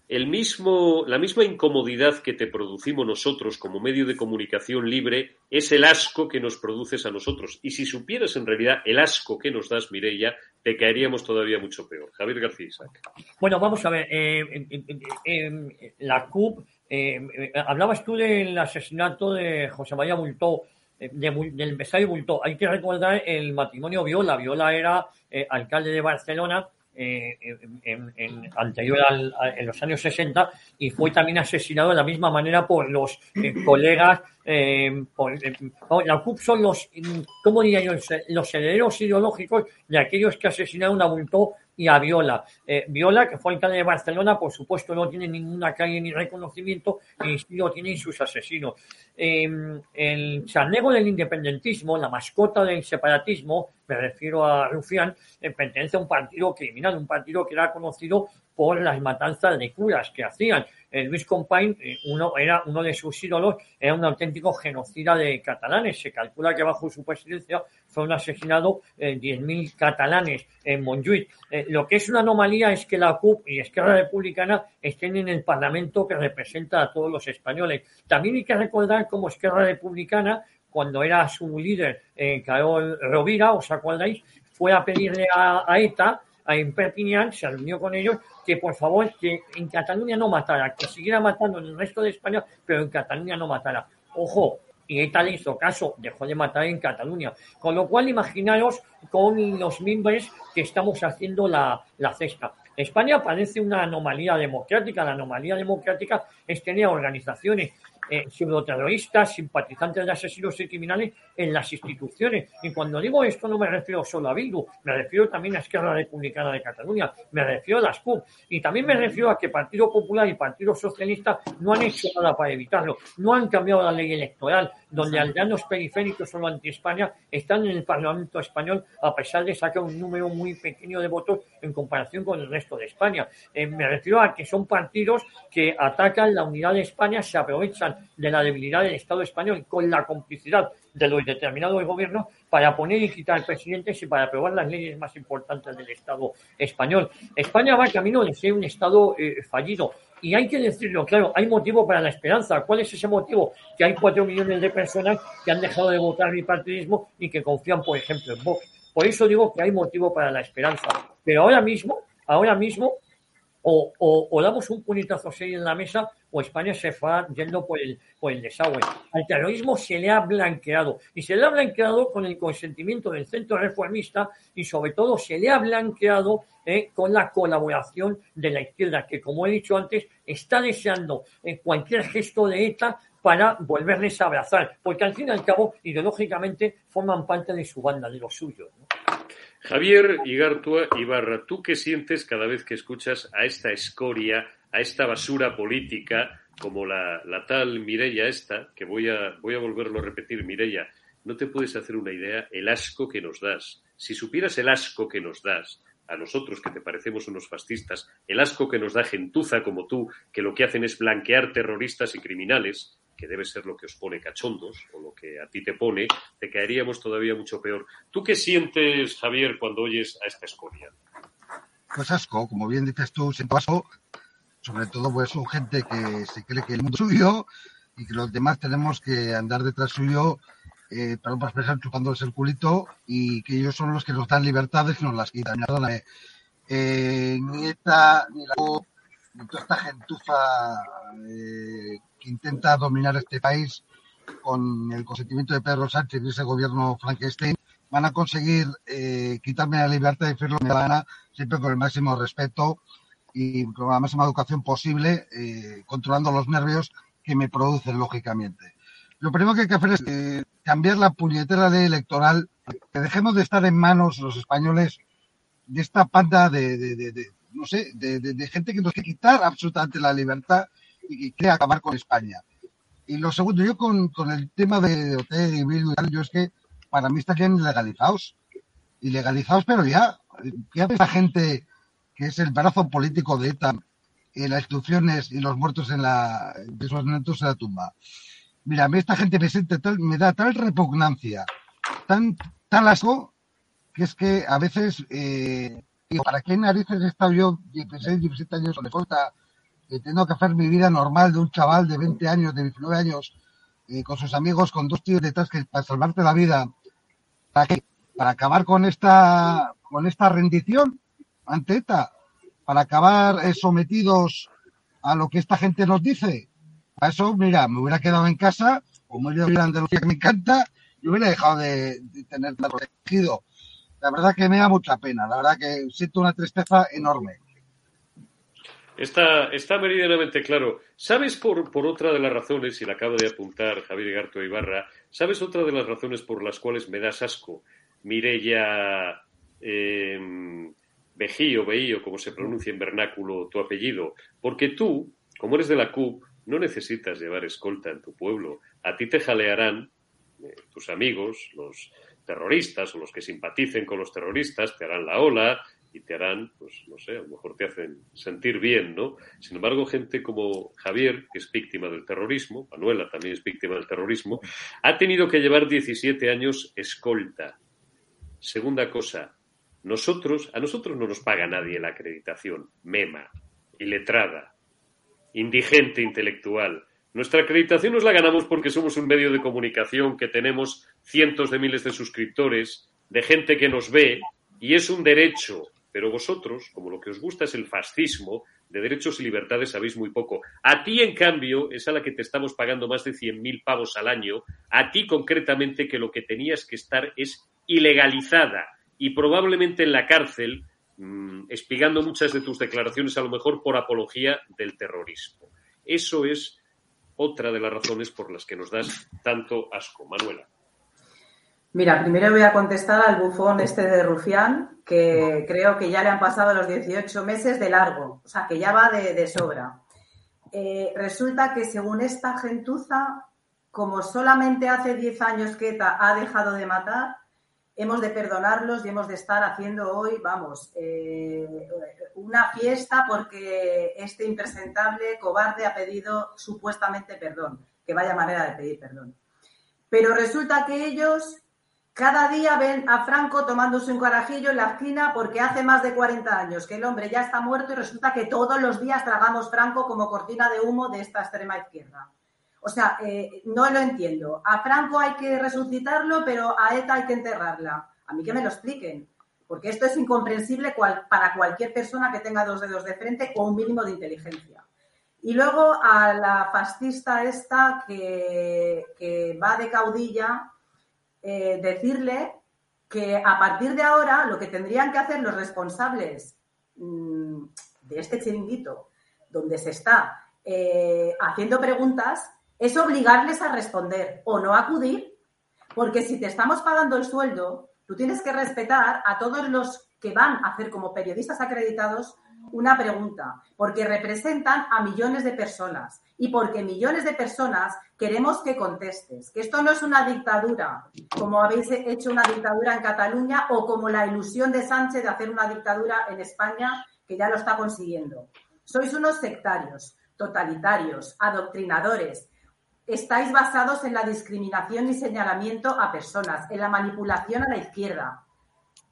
El mismo, la misma incomodidad que te producimos nosotros como medio de comunicación libre es el asco que nos produces a nosotros. Y si supieras en realidad el asco que nos das, Mireia, te caeríamos todavía mucho peor. Javier García Isaac. Bueno, vamos a ver. Eh, la CUP, eh, hablabas tú del asesinato de José María Bultó del empresario Bultó. Hay que recordar el matrimonio Viola. Viola era eh, alcalde de Barcelona eh, en, anterior en los años 60 y fue también asesinado de la misma manera por los eh, colegas. Por, la CUP son los, ¿cómo diría yo? Los herederos ideológicos de aquellos que asesinaron a Bultó y a Viola. Eh, Viola, que fue alcalde de Barcelona, por supuesto no tiene ninguna calle ni reconocimiento y sí lo tienen sus asesinos. Em, el charnego del independentismo, la mascota del separatismo, me refiero a Rufián, eh, pertenece a un partido criminal, un partido que era conocido por las matanzas de curas que hacían. Eh, Luis Compain, eh, uno, era uno de sus ídolos, era un auténtico genocida de catalanes. Se calcula que bajo su presidencia fueron asesinados 10.000 catalanes en Montjuic. lo que es una anomalía es que la CUP y Esquerra Republicana estén en el Parlamento que representa a todos los españoles. También hay que recordar cómo Esquerra Republicana cuando era su líder, eh, Carol Rovira, ¿os acordáis? Fue a pedirle a, ETA, a Perpignan, se reunió con ellos, que por favor, que en Cataluña no matara, que siguiera matando en el resto de España, pero en Cataluña no matara. Ojo, y ETA le hizo caso, dejó de matar en Cataluña. Con lo cual, imaginaros con los miembros que estamos haciendo la, la cesta. España parece una anomalía democrática. La anomalía democrática es tener organizaciones eh, pseudoterroristas, simpatizantes de asesinos y criminales en las instituciones. Y cuando digo esto no me refiero solo a Bildu, me refiero también a Esquerra Republicana de Cataluña, me refiero a las CUP y también me refiero a que Partido Popular y Partido Socialista no han hecho nada para evitarlo, no han cambiado la ley electoral, donde aldeanos periféricos solo anti-España están en el Parlamento español a pesar de sacar un número muy pequeño de votos en comparación con el resto de España. Eh, me refiero a que son partidos que atacan la unidad de España, se aprovechan de la debilidad del Estado español con la complicidad de los determinados gobiernos para poner y quitar presidentes y para aprobar las leyes más importantes del Estado español. España va camino de ser un Estado eh, fallido. Y hay que decirlo claro, hay motivo para la esperanza. ¿Cuál es ese motivo? Que hay cuatro millones de personas que han dejado de votar bipartidismo y que confían, por ejemplo, en Vox. Por eso digo que hay motivo para la esperanza. Pero ahora mismo, ahora mismo, o, damos un puñetazo así en la mesa o España se va yendo por el, por el desagüe. Al terrorismo se le ha blanqueado y se le ha blanqueado con el consentimiento del centro reformista y sobre todo se le ha blanqueado eh, con la colaboración de la izquierda que como he dicho antes está deseando en cualquier gesto de ETA para volverles a abrazar porque al fin y al cabo ideológicamente forman parte de su banda, de los suyos. Javier Igartua Ibarra, ¿tú qué sientes cada vez que escuchas a esta escoria, a esta basura política, como la, tal Mirella esta, que voy a, voy a volverlo a repetir, Mirella, no te puedes hacer una idea el asco que nos das. Si supieras el asco que nos das, a nosotros que te parecemos unos fascistas, el asco que nos da gentuza como tú, que lo que hacen es blanquear terroristas y criminales, que debe ser lo que os pone cachondos o lo que a ti te pone, te caeríamos todavía mucho peor. ¿Tú qué sientes, Javier, cuando oyes a esta escoria? Pues asco, como bien dices tú, siento asco, sobre todo pues son gente que se cree que el mundo es suyo y que los demás tenemos que andar detrás suyo, eh, para para expresar chupándoles el culito y que ellos son los que nos dan libertades y nos las quitan. Eh, ni esta, ni la toda esta gentuza eh, que intenta dominar este país con el consentimiento de Pedro Sánchez y ese gobierno Frankenstein, van a conseguir eh, quitarme la libertad de decir lo siempre con el máximo respeto y con la máxima educación posible, eh, controlando los nervios que me producen, lógicamente. Lo primero que hay que hacer es cambiar la puñetera ley electoral, que dejemos de estar en manos los españoles de esta panda de, de no sé, de, gente que nos quiere quitar absolutamente la libertad y que quiere acabar con España. Y lo segundo, yo con, el tema de hotel y Bildu yo es que para mí están bien legalizados. Ilegalizados, pero ya. ¿Qué hace esa gente que es el brazo político de ETA en las instrucciones y los muertos en la, de sus netos en la tumba? Mira, a mí esta gente me, siente tal, me da tal repugnancia, tan, tal asco, que es que a veces, eh, ¿para qué narices he estado yo 16, 17 años en falta que tengo que hacer mi vida normal de un chaval de 20 años, de 19 años, eh, con sus amigos, con dos tíos detrás que para salvarte la vida, ¿para qué? Para acabar con esta, con esta rendición ante ETA, para acabar eh, sometidos a lo que esta gente nos dice. Para eso, mira, me hubiera quedado en casa, o me hubiera ido a Andalucía que me encanta, y hubiera dejado de, de tener protegido. La verdad que me da mucha pena, la verdad que siento una tristeza enorme. Está, está meridianamente claro. ¿Sabes por, por otra de las razones, y la acaba de apuntar Javier Garto Ibarra, ¿sabes otra de las razones por las cuales me das asco? Mireya eh, Bejío, Beío, como se pronuncia en vernáculo tu apellido. Porque tú, como eres de la CUP, no necesitas llevar escolta en tu pueblo. A ti te jalearán eh, tus amigos, los terroristas o los que simpaticen con los terroristas, te harán la ola, y te harán, pues no sé, a lo mejor te hacen sentir bien, ¿no? Sin embargo, gente como Javier, que es víctima del terrorismo, Manuela también es víctima del terrorismo, ha tenido que llevar 17 años escolta. Segunda cosa, nosotros, a nosotros no nos paga nadie la acreditación, mema, iletrada, indigente intelectual. Nuestra acreditación nos la ganamos porque somos un medio de comunicación que tenemos cientos de miles de suscriptores, de gente que nos ve, y es un derecho pero vosotros, como lo que os gusta es el fascismo, de derechos y libertades sabéis muy poco. A ti, en cambio, es a la que te estamos pagando más de 100.000 pavos al año, a ti concretamente que lo que tenías que estar es ilegalizada y probablemente en la cárcel, mmm, espigando muchas de tus declaraciones a lo mejor por apología del terrorismo. Eso es otra de las razones por las que nos das tanto asco. Manuela. Mira, primero voy a contestar al bufón este de Rufián, que creo que ya le han pasado los 18 meses de largo, o sea, que ya va de, sobra. Eh, resulta que según esta gentuza, como solamente hace 10 años que ETA ha dejado de matar, hemos de perdonarlos y hemos de estar haciendo hoy, vamos, eh, una fiesta porque este impresentable cobarde ha pedido supuestamente perdón, que vaya manera de pedir perdón. Pero resulta que ellos cada día ven a Franco tomándose un carajillo en la esquina porque hace más de 40 años que el hombre ya está muerto y resulta que todos los días tragamos Franco como cortina de humo de esta extrema izquierda. O sea, eh, no lo entiendo. A Franco hay que resucitarlo, pero a ETA hay que enterrarla. A mí que me lo expliquen, porque esto es incomprensible para cualquier persona que tenga dos dedos de frente o un mínimo de inteligencia. Y luego a la fascista esta que, va de caudilla, eh, decirle que a partir de ahora lo que tendrían que hacer los responsables mm, de este chiringuito, donde se está eh, haciendo preguntas, es obligarles a responder o no acudir, porque si te estamos pagando el sueldo, tú tienes que respetar a todos los que van a hacer como periodistas acreditados una pregunta, porque representan a millones de personas y porque millones de personas queremos que contestes, que esto no es una dictadura, como habéis hecho una dictadura en Cataluña o como la ilusión de Sánchez de hacer una dictadura en España, que ya lo está consiguiendo. Sois unos sectarios, totalitarios, adoctrinadores. Estáis basados en la discriminación y señalamiento a personas, en la manipulación a la izquierda.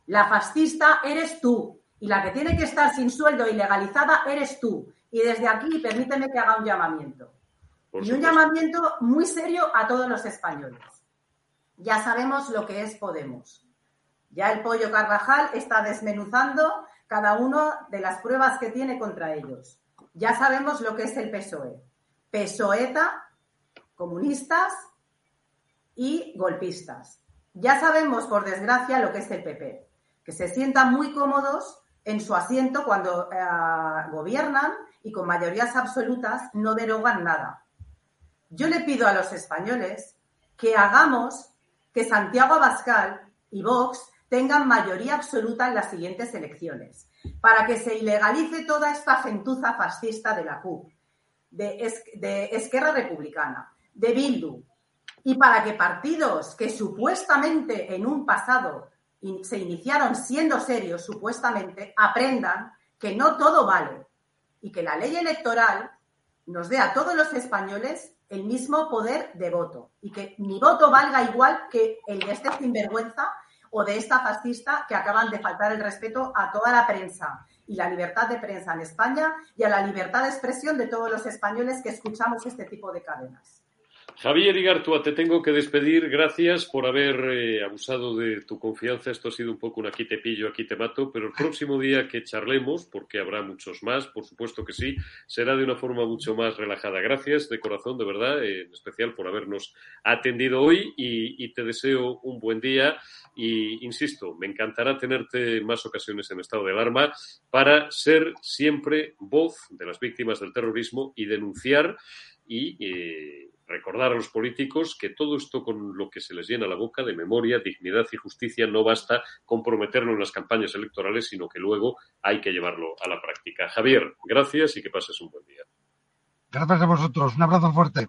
La fascista eres tú, y la que tiene que estar sin sueldo y legalizada eres tú. Y desde aquí permíteme que haga un llamamiento. y un llamamiento muy serio a todos los españoles. Ya sabemos lo que es Podemos. Ya el pollo Carvajal está desmenuzando cada una de las pruebas que tiene contra ellos. Ya sabemos lo que es el PSOE. PSOETA, comunistas y golpistas. Ya sabemos, por desgracia, lo que es el PP, que se sientan muy cómodos en su asiento cuando eh, gobiernan y con mayorías absolutas no derogan nada. Yo le pido a los españoles que hagamos que Santiago Abascal y Vox tengan mayoría absoluta en las siguientes elecciones, para que se ilegalice toda esta gentuza fascista de la CUP, de, de Esquerra Republicana, de Bildu, y para que partidos que supuestamente en un pasado se iniciaron siendo serios, supuestamente, aprendan que no todo vale y que la ley electoral nos dé a todos los españoles el mismo poder de voto y que mi voto valga igual que el de este sinvergüenza o de esta fascista que acaban de faltar el respeto a toda la prensa y la libertad de prensa en España y a la libertad de expresión de todos los españoles que escuchamos este tipo de cadenas. Javier Igartua, te tengo que despedir. Gracias por haber eh, abusado de tu confianza. Esto ha sido un poco un aquí te pillo, aquí te mato, pero el próximo día que charlemos, porque habrá muchos más, por supuesto que sí, será de una forma mucho más relajada. Gracias de corazón, de verdad, eh, en especial por habernos atendido hoy y, te deseo un buen día. Y insisto, me encantará tenerte más ocasiones en estado de alarma para ser siempre voz de las víctimas del terrorismo y denunciar y. Eh, recordar a los políticos que todo esto con lo que se les llena la boca de memoria, dignidad y justicia no basta comprometerlo en las campañas electorales, sino que luego hay que llevarlo a la práctica. Javier, gracias y que pases un buen día. Gracias a vosotros. Un abrazo fuerte.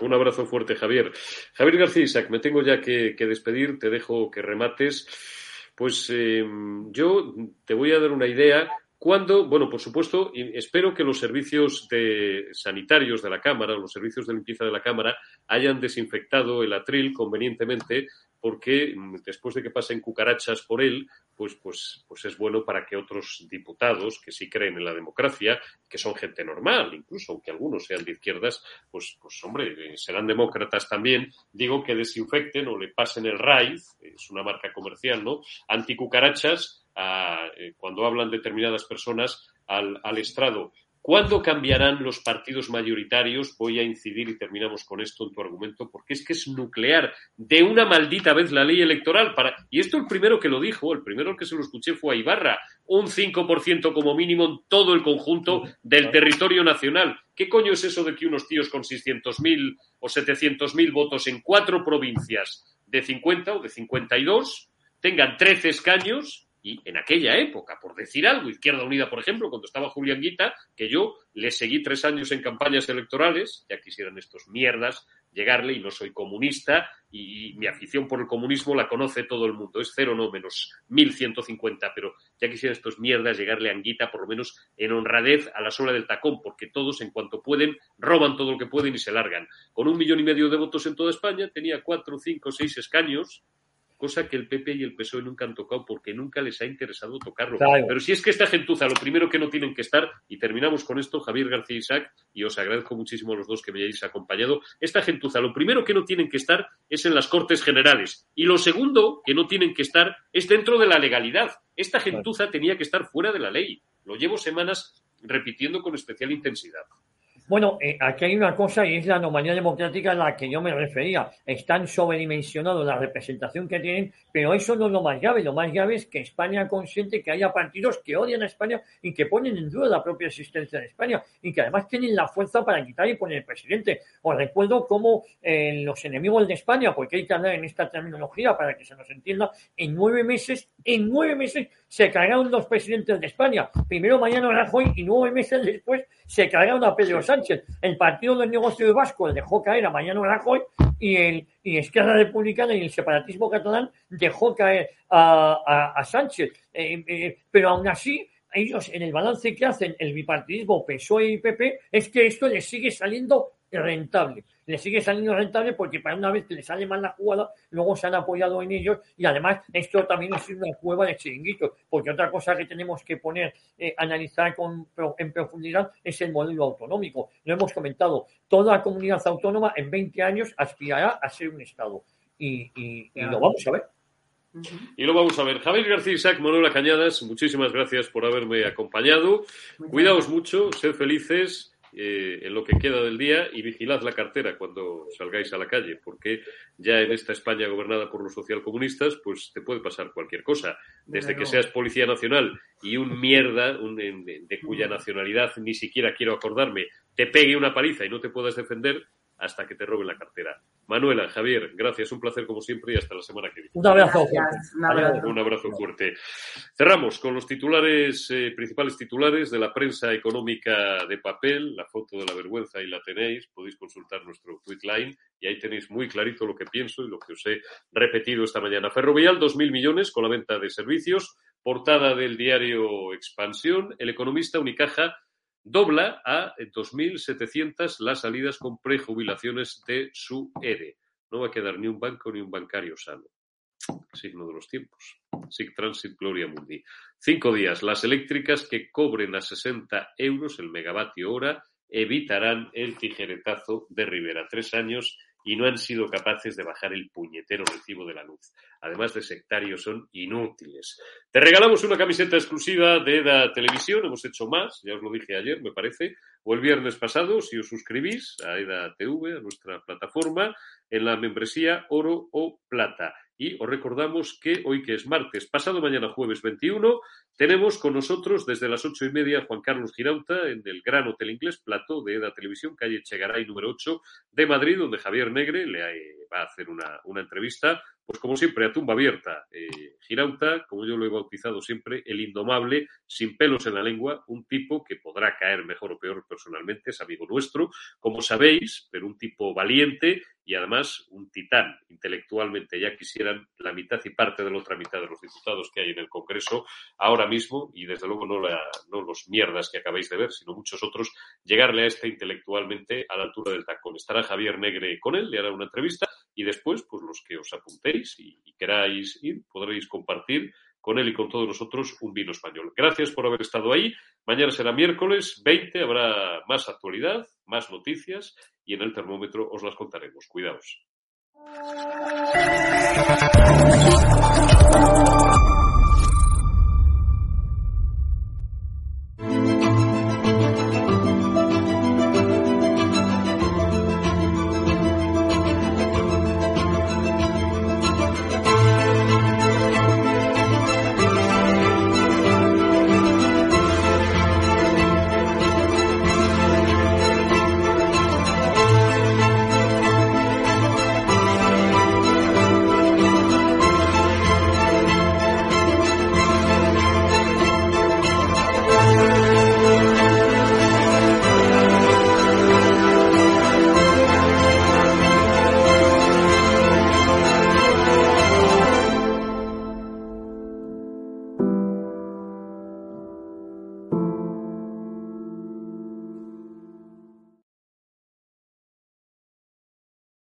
Un abrazo fuerte, Javier. Javier García Isaac, me tengo ya que, despedir, te dejo que remates. Pues eh, yo te voy a dar una idea cuando, bueno, por supuesto, espero que los servicios de sanitarios de la Cámara los servicios de limpieza de la Cámara hayan desinfectado el atril convenientemente, porque después de que pasen cucarachas por él, pues, pues, pues es bueno para que otros diputados que sí creen en la democracia, que son gente normal, incluso aunque algunos sean de izquierdas, pues, pues hombre, eh, serán demócratas también, digo que desinfecten o le pasen el raíz, es una marca comercial, ¿no? Anticucarachas eh, cuando hablan determinadas personas al, estrado ¿Cuándo cambiarán los partidos mayoritarios? Voy a incidir y terminamos con esto en tu argumento, porque es que es nuclear de una maldita vez la ley electoral. Para... Y esto el primero que lo dijo, el primero que se lo escuché fue a Ibarra, un 5% como mínimo en todo el conjunto del territorio nacional. ¿Qué coño es eso de que unos tíos con 600.000 o 700.000 votos en cuatro provincias de 50 o de 52 tengan 13 escaños y en aquella época, por decir algo, Izquierda Unida, por ejemplo, cuando estaba Julián Guita, que yo le seguí tres años en campañas electorales, ya quisieran estos mierdas llegarle y no soy comunista y, mi afición por el comunismo la conoce todo el mundo. Es cero, no menos 1150, pero ya quisieran estos mierdas llegarle a Anguita por lo menos en honradez a la sola del tacón, porque todos en cuanto pueden roban todo lo que pueden y se largan. Con un millón y medio de votos en toda España tenía cuatro, cinco, seis escaños cosa que el PP y el PSOE nunca han tocado porque nunca les ha interesado tocarlo. Pero si es que esta gentuza, lo primero que no tienen que estar, y terminamos con esto, Javier García Isaac, y os agradezco muchísimo a los dos que me hayáis acompañado, esta gentuza, lo primero que no tienen que estar es en las Cortes Generales. Y lo segundo que no tienen que estar es dentro de la legalidad. Esta gentuza tenía que estar fuera de la ley. Lo llevo semanas repitiendo con especial intensidad. Bueno, eh, aquí hay una cosa y es la anomalía democrática a la que yo me refería. Están sobredimensionados la representación que tienen, pero eso no es lo más grave. Lo más grave es que España consiente que haya partidos que odian a España y que ponen en duda la propia existencia de España y que además tienen la fuerza para quitar y poner el presidente. Os recuerdo cómo eh, los enemigos de España, porque hay que hablar en esta terminología para que se nos entienda, en nueve meses, en nueve meses se cargaron los presidentes de España. Primero Mariano Rajoy y nueve meses después se cargaron a Pedro Sánchez. El Partido del Negocio Vasco dejó caer a Mariano Rajoy y el y Esquerra Republicana y el separatismo catalán dejó caer a, Sánchez. Eh, eh, pero aún así, ellos en el balance que hacen el bipartidismo PSOE y PP es que esto les sigue saliendo rentable. Le sigue saliendo rentable porque para una vez que le sale mal la jugada, luego se han apoyado en ellos y además esto también es una cueva de chiringuitos, porque otra cosa que tenemos que poner, eh, analizar con, en profundidad es el modelo autonómico. Lo hemos comentado, toda comunidad autónoma en 20 años aspirará a ser un Estado y, lo vamos a ver. Y lo vamos a ver. Javier García Isaac, Manuela Cañadas, muchísimas gracias por haberme acompañado. Cuidaos mucho, sed felices eh, en lo que queda del día y vigilad la cartera cuando salgáis a la calle, porque ya en esta España gobernada por los socialcomunistas, pues te puede pasar cualquier cosa. Desde que seas policía nacional y un mierda de cuya nacionalidad ni siquiera quiero acordarme, te pegue una paliza y no te puedas defender, hasta que te roben la cartera. Manuela, Javier, gracias, un placer como siempre y hasta la semana que viene. Un abrazo. Un abrazo, fuerte. Cerramos con los titulares, eh, principales titulares de la prensa económica de papel. La foto de la vergüenza ahí la tenéis. Podéis consultar nuestro tweet line y ahí tenéis muy clarito lo que pienso y lo que os he repetido esta mañana. Ferrovial, 2.000 millones con la venta de servicios. Portada del diario Expansión. El economista Unicaja dobla a 2.700 las salidas con prejubilaciones de su ERE. No va a quedar ni un banco ni un bancario sano. Signo de los tiempos. SIG Transit Gloria Mundi. Cinco días. Las eléctricas que cobren a 60 euros el megavatio hora evitarán el tijeretazo de Rivera. Tres años y no han sido capaces de bajar el puñetero recibo de la luz. Además de sectarios, son inútiles. Te regalamos una camiseta exclusiva de EDA Televisión, hemos hecho más, ya os lo dije ayer, me parece, o el viernes pasado, si os suscribís a EDA TV, a nuestra plataforma, en la membresía Oro o Plata. Y os recordamos que hoy que es martes, pasado mañana jueves 21, tenemos con nosotros desde las ocho y media Juan Carlos Girauta en el Gran Hotel Inglés, plató de EDA Televisión, calle Chegaray número 8 de Madrid, donde Javier Negre le va a hacer una, una entrevista pues como siempre, a tumba abierta. Eh, Girauta, como yo lo he bautizado siempre, el indomable, sin pelos en la lengua, un tipo que podrá caer mejor o peor personalmente, es amigo nuestro, como sabéis, pero un tipo valiente y además un titán intelectualmente. Ya quisieran la mitad y parte de la otra mitad de los diputados que hay en el Congreso ahora mismo, y desde luego no, la, los mierdas que acabáis de ver, sino muchos otros, llegarle a este intelectualmente a la altura del tacón. Estará Javier Negre con él, le hará una entrevista y después, pues los que os apuntéis y, queráis ir, podréis compartir con él y con todos nosotros un vino español. Gracias por haber estado ahí. Mañana será miércoles 20, habrá más actualidad, más noticias y en el termómetro os las contaremos. Cuidaos.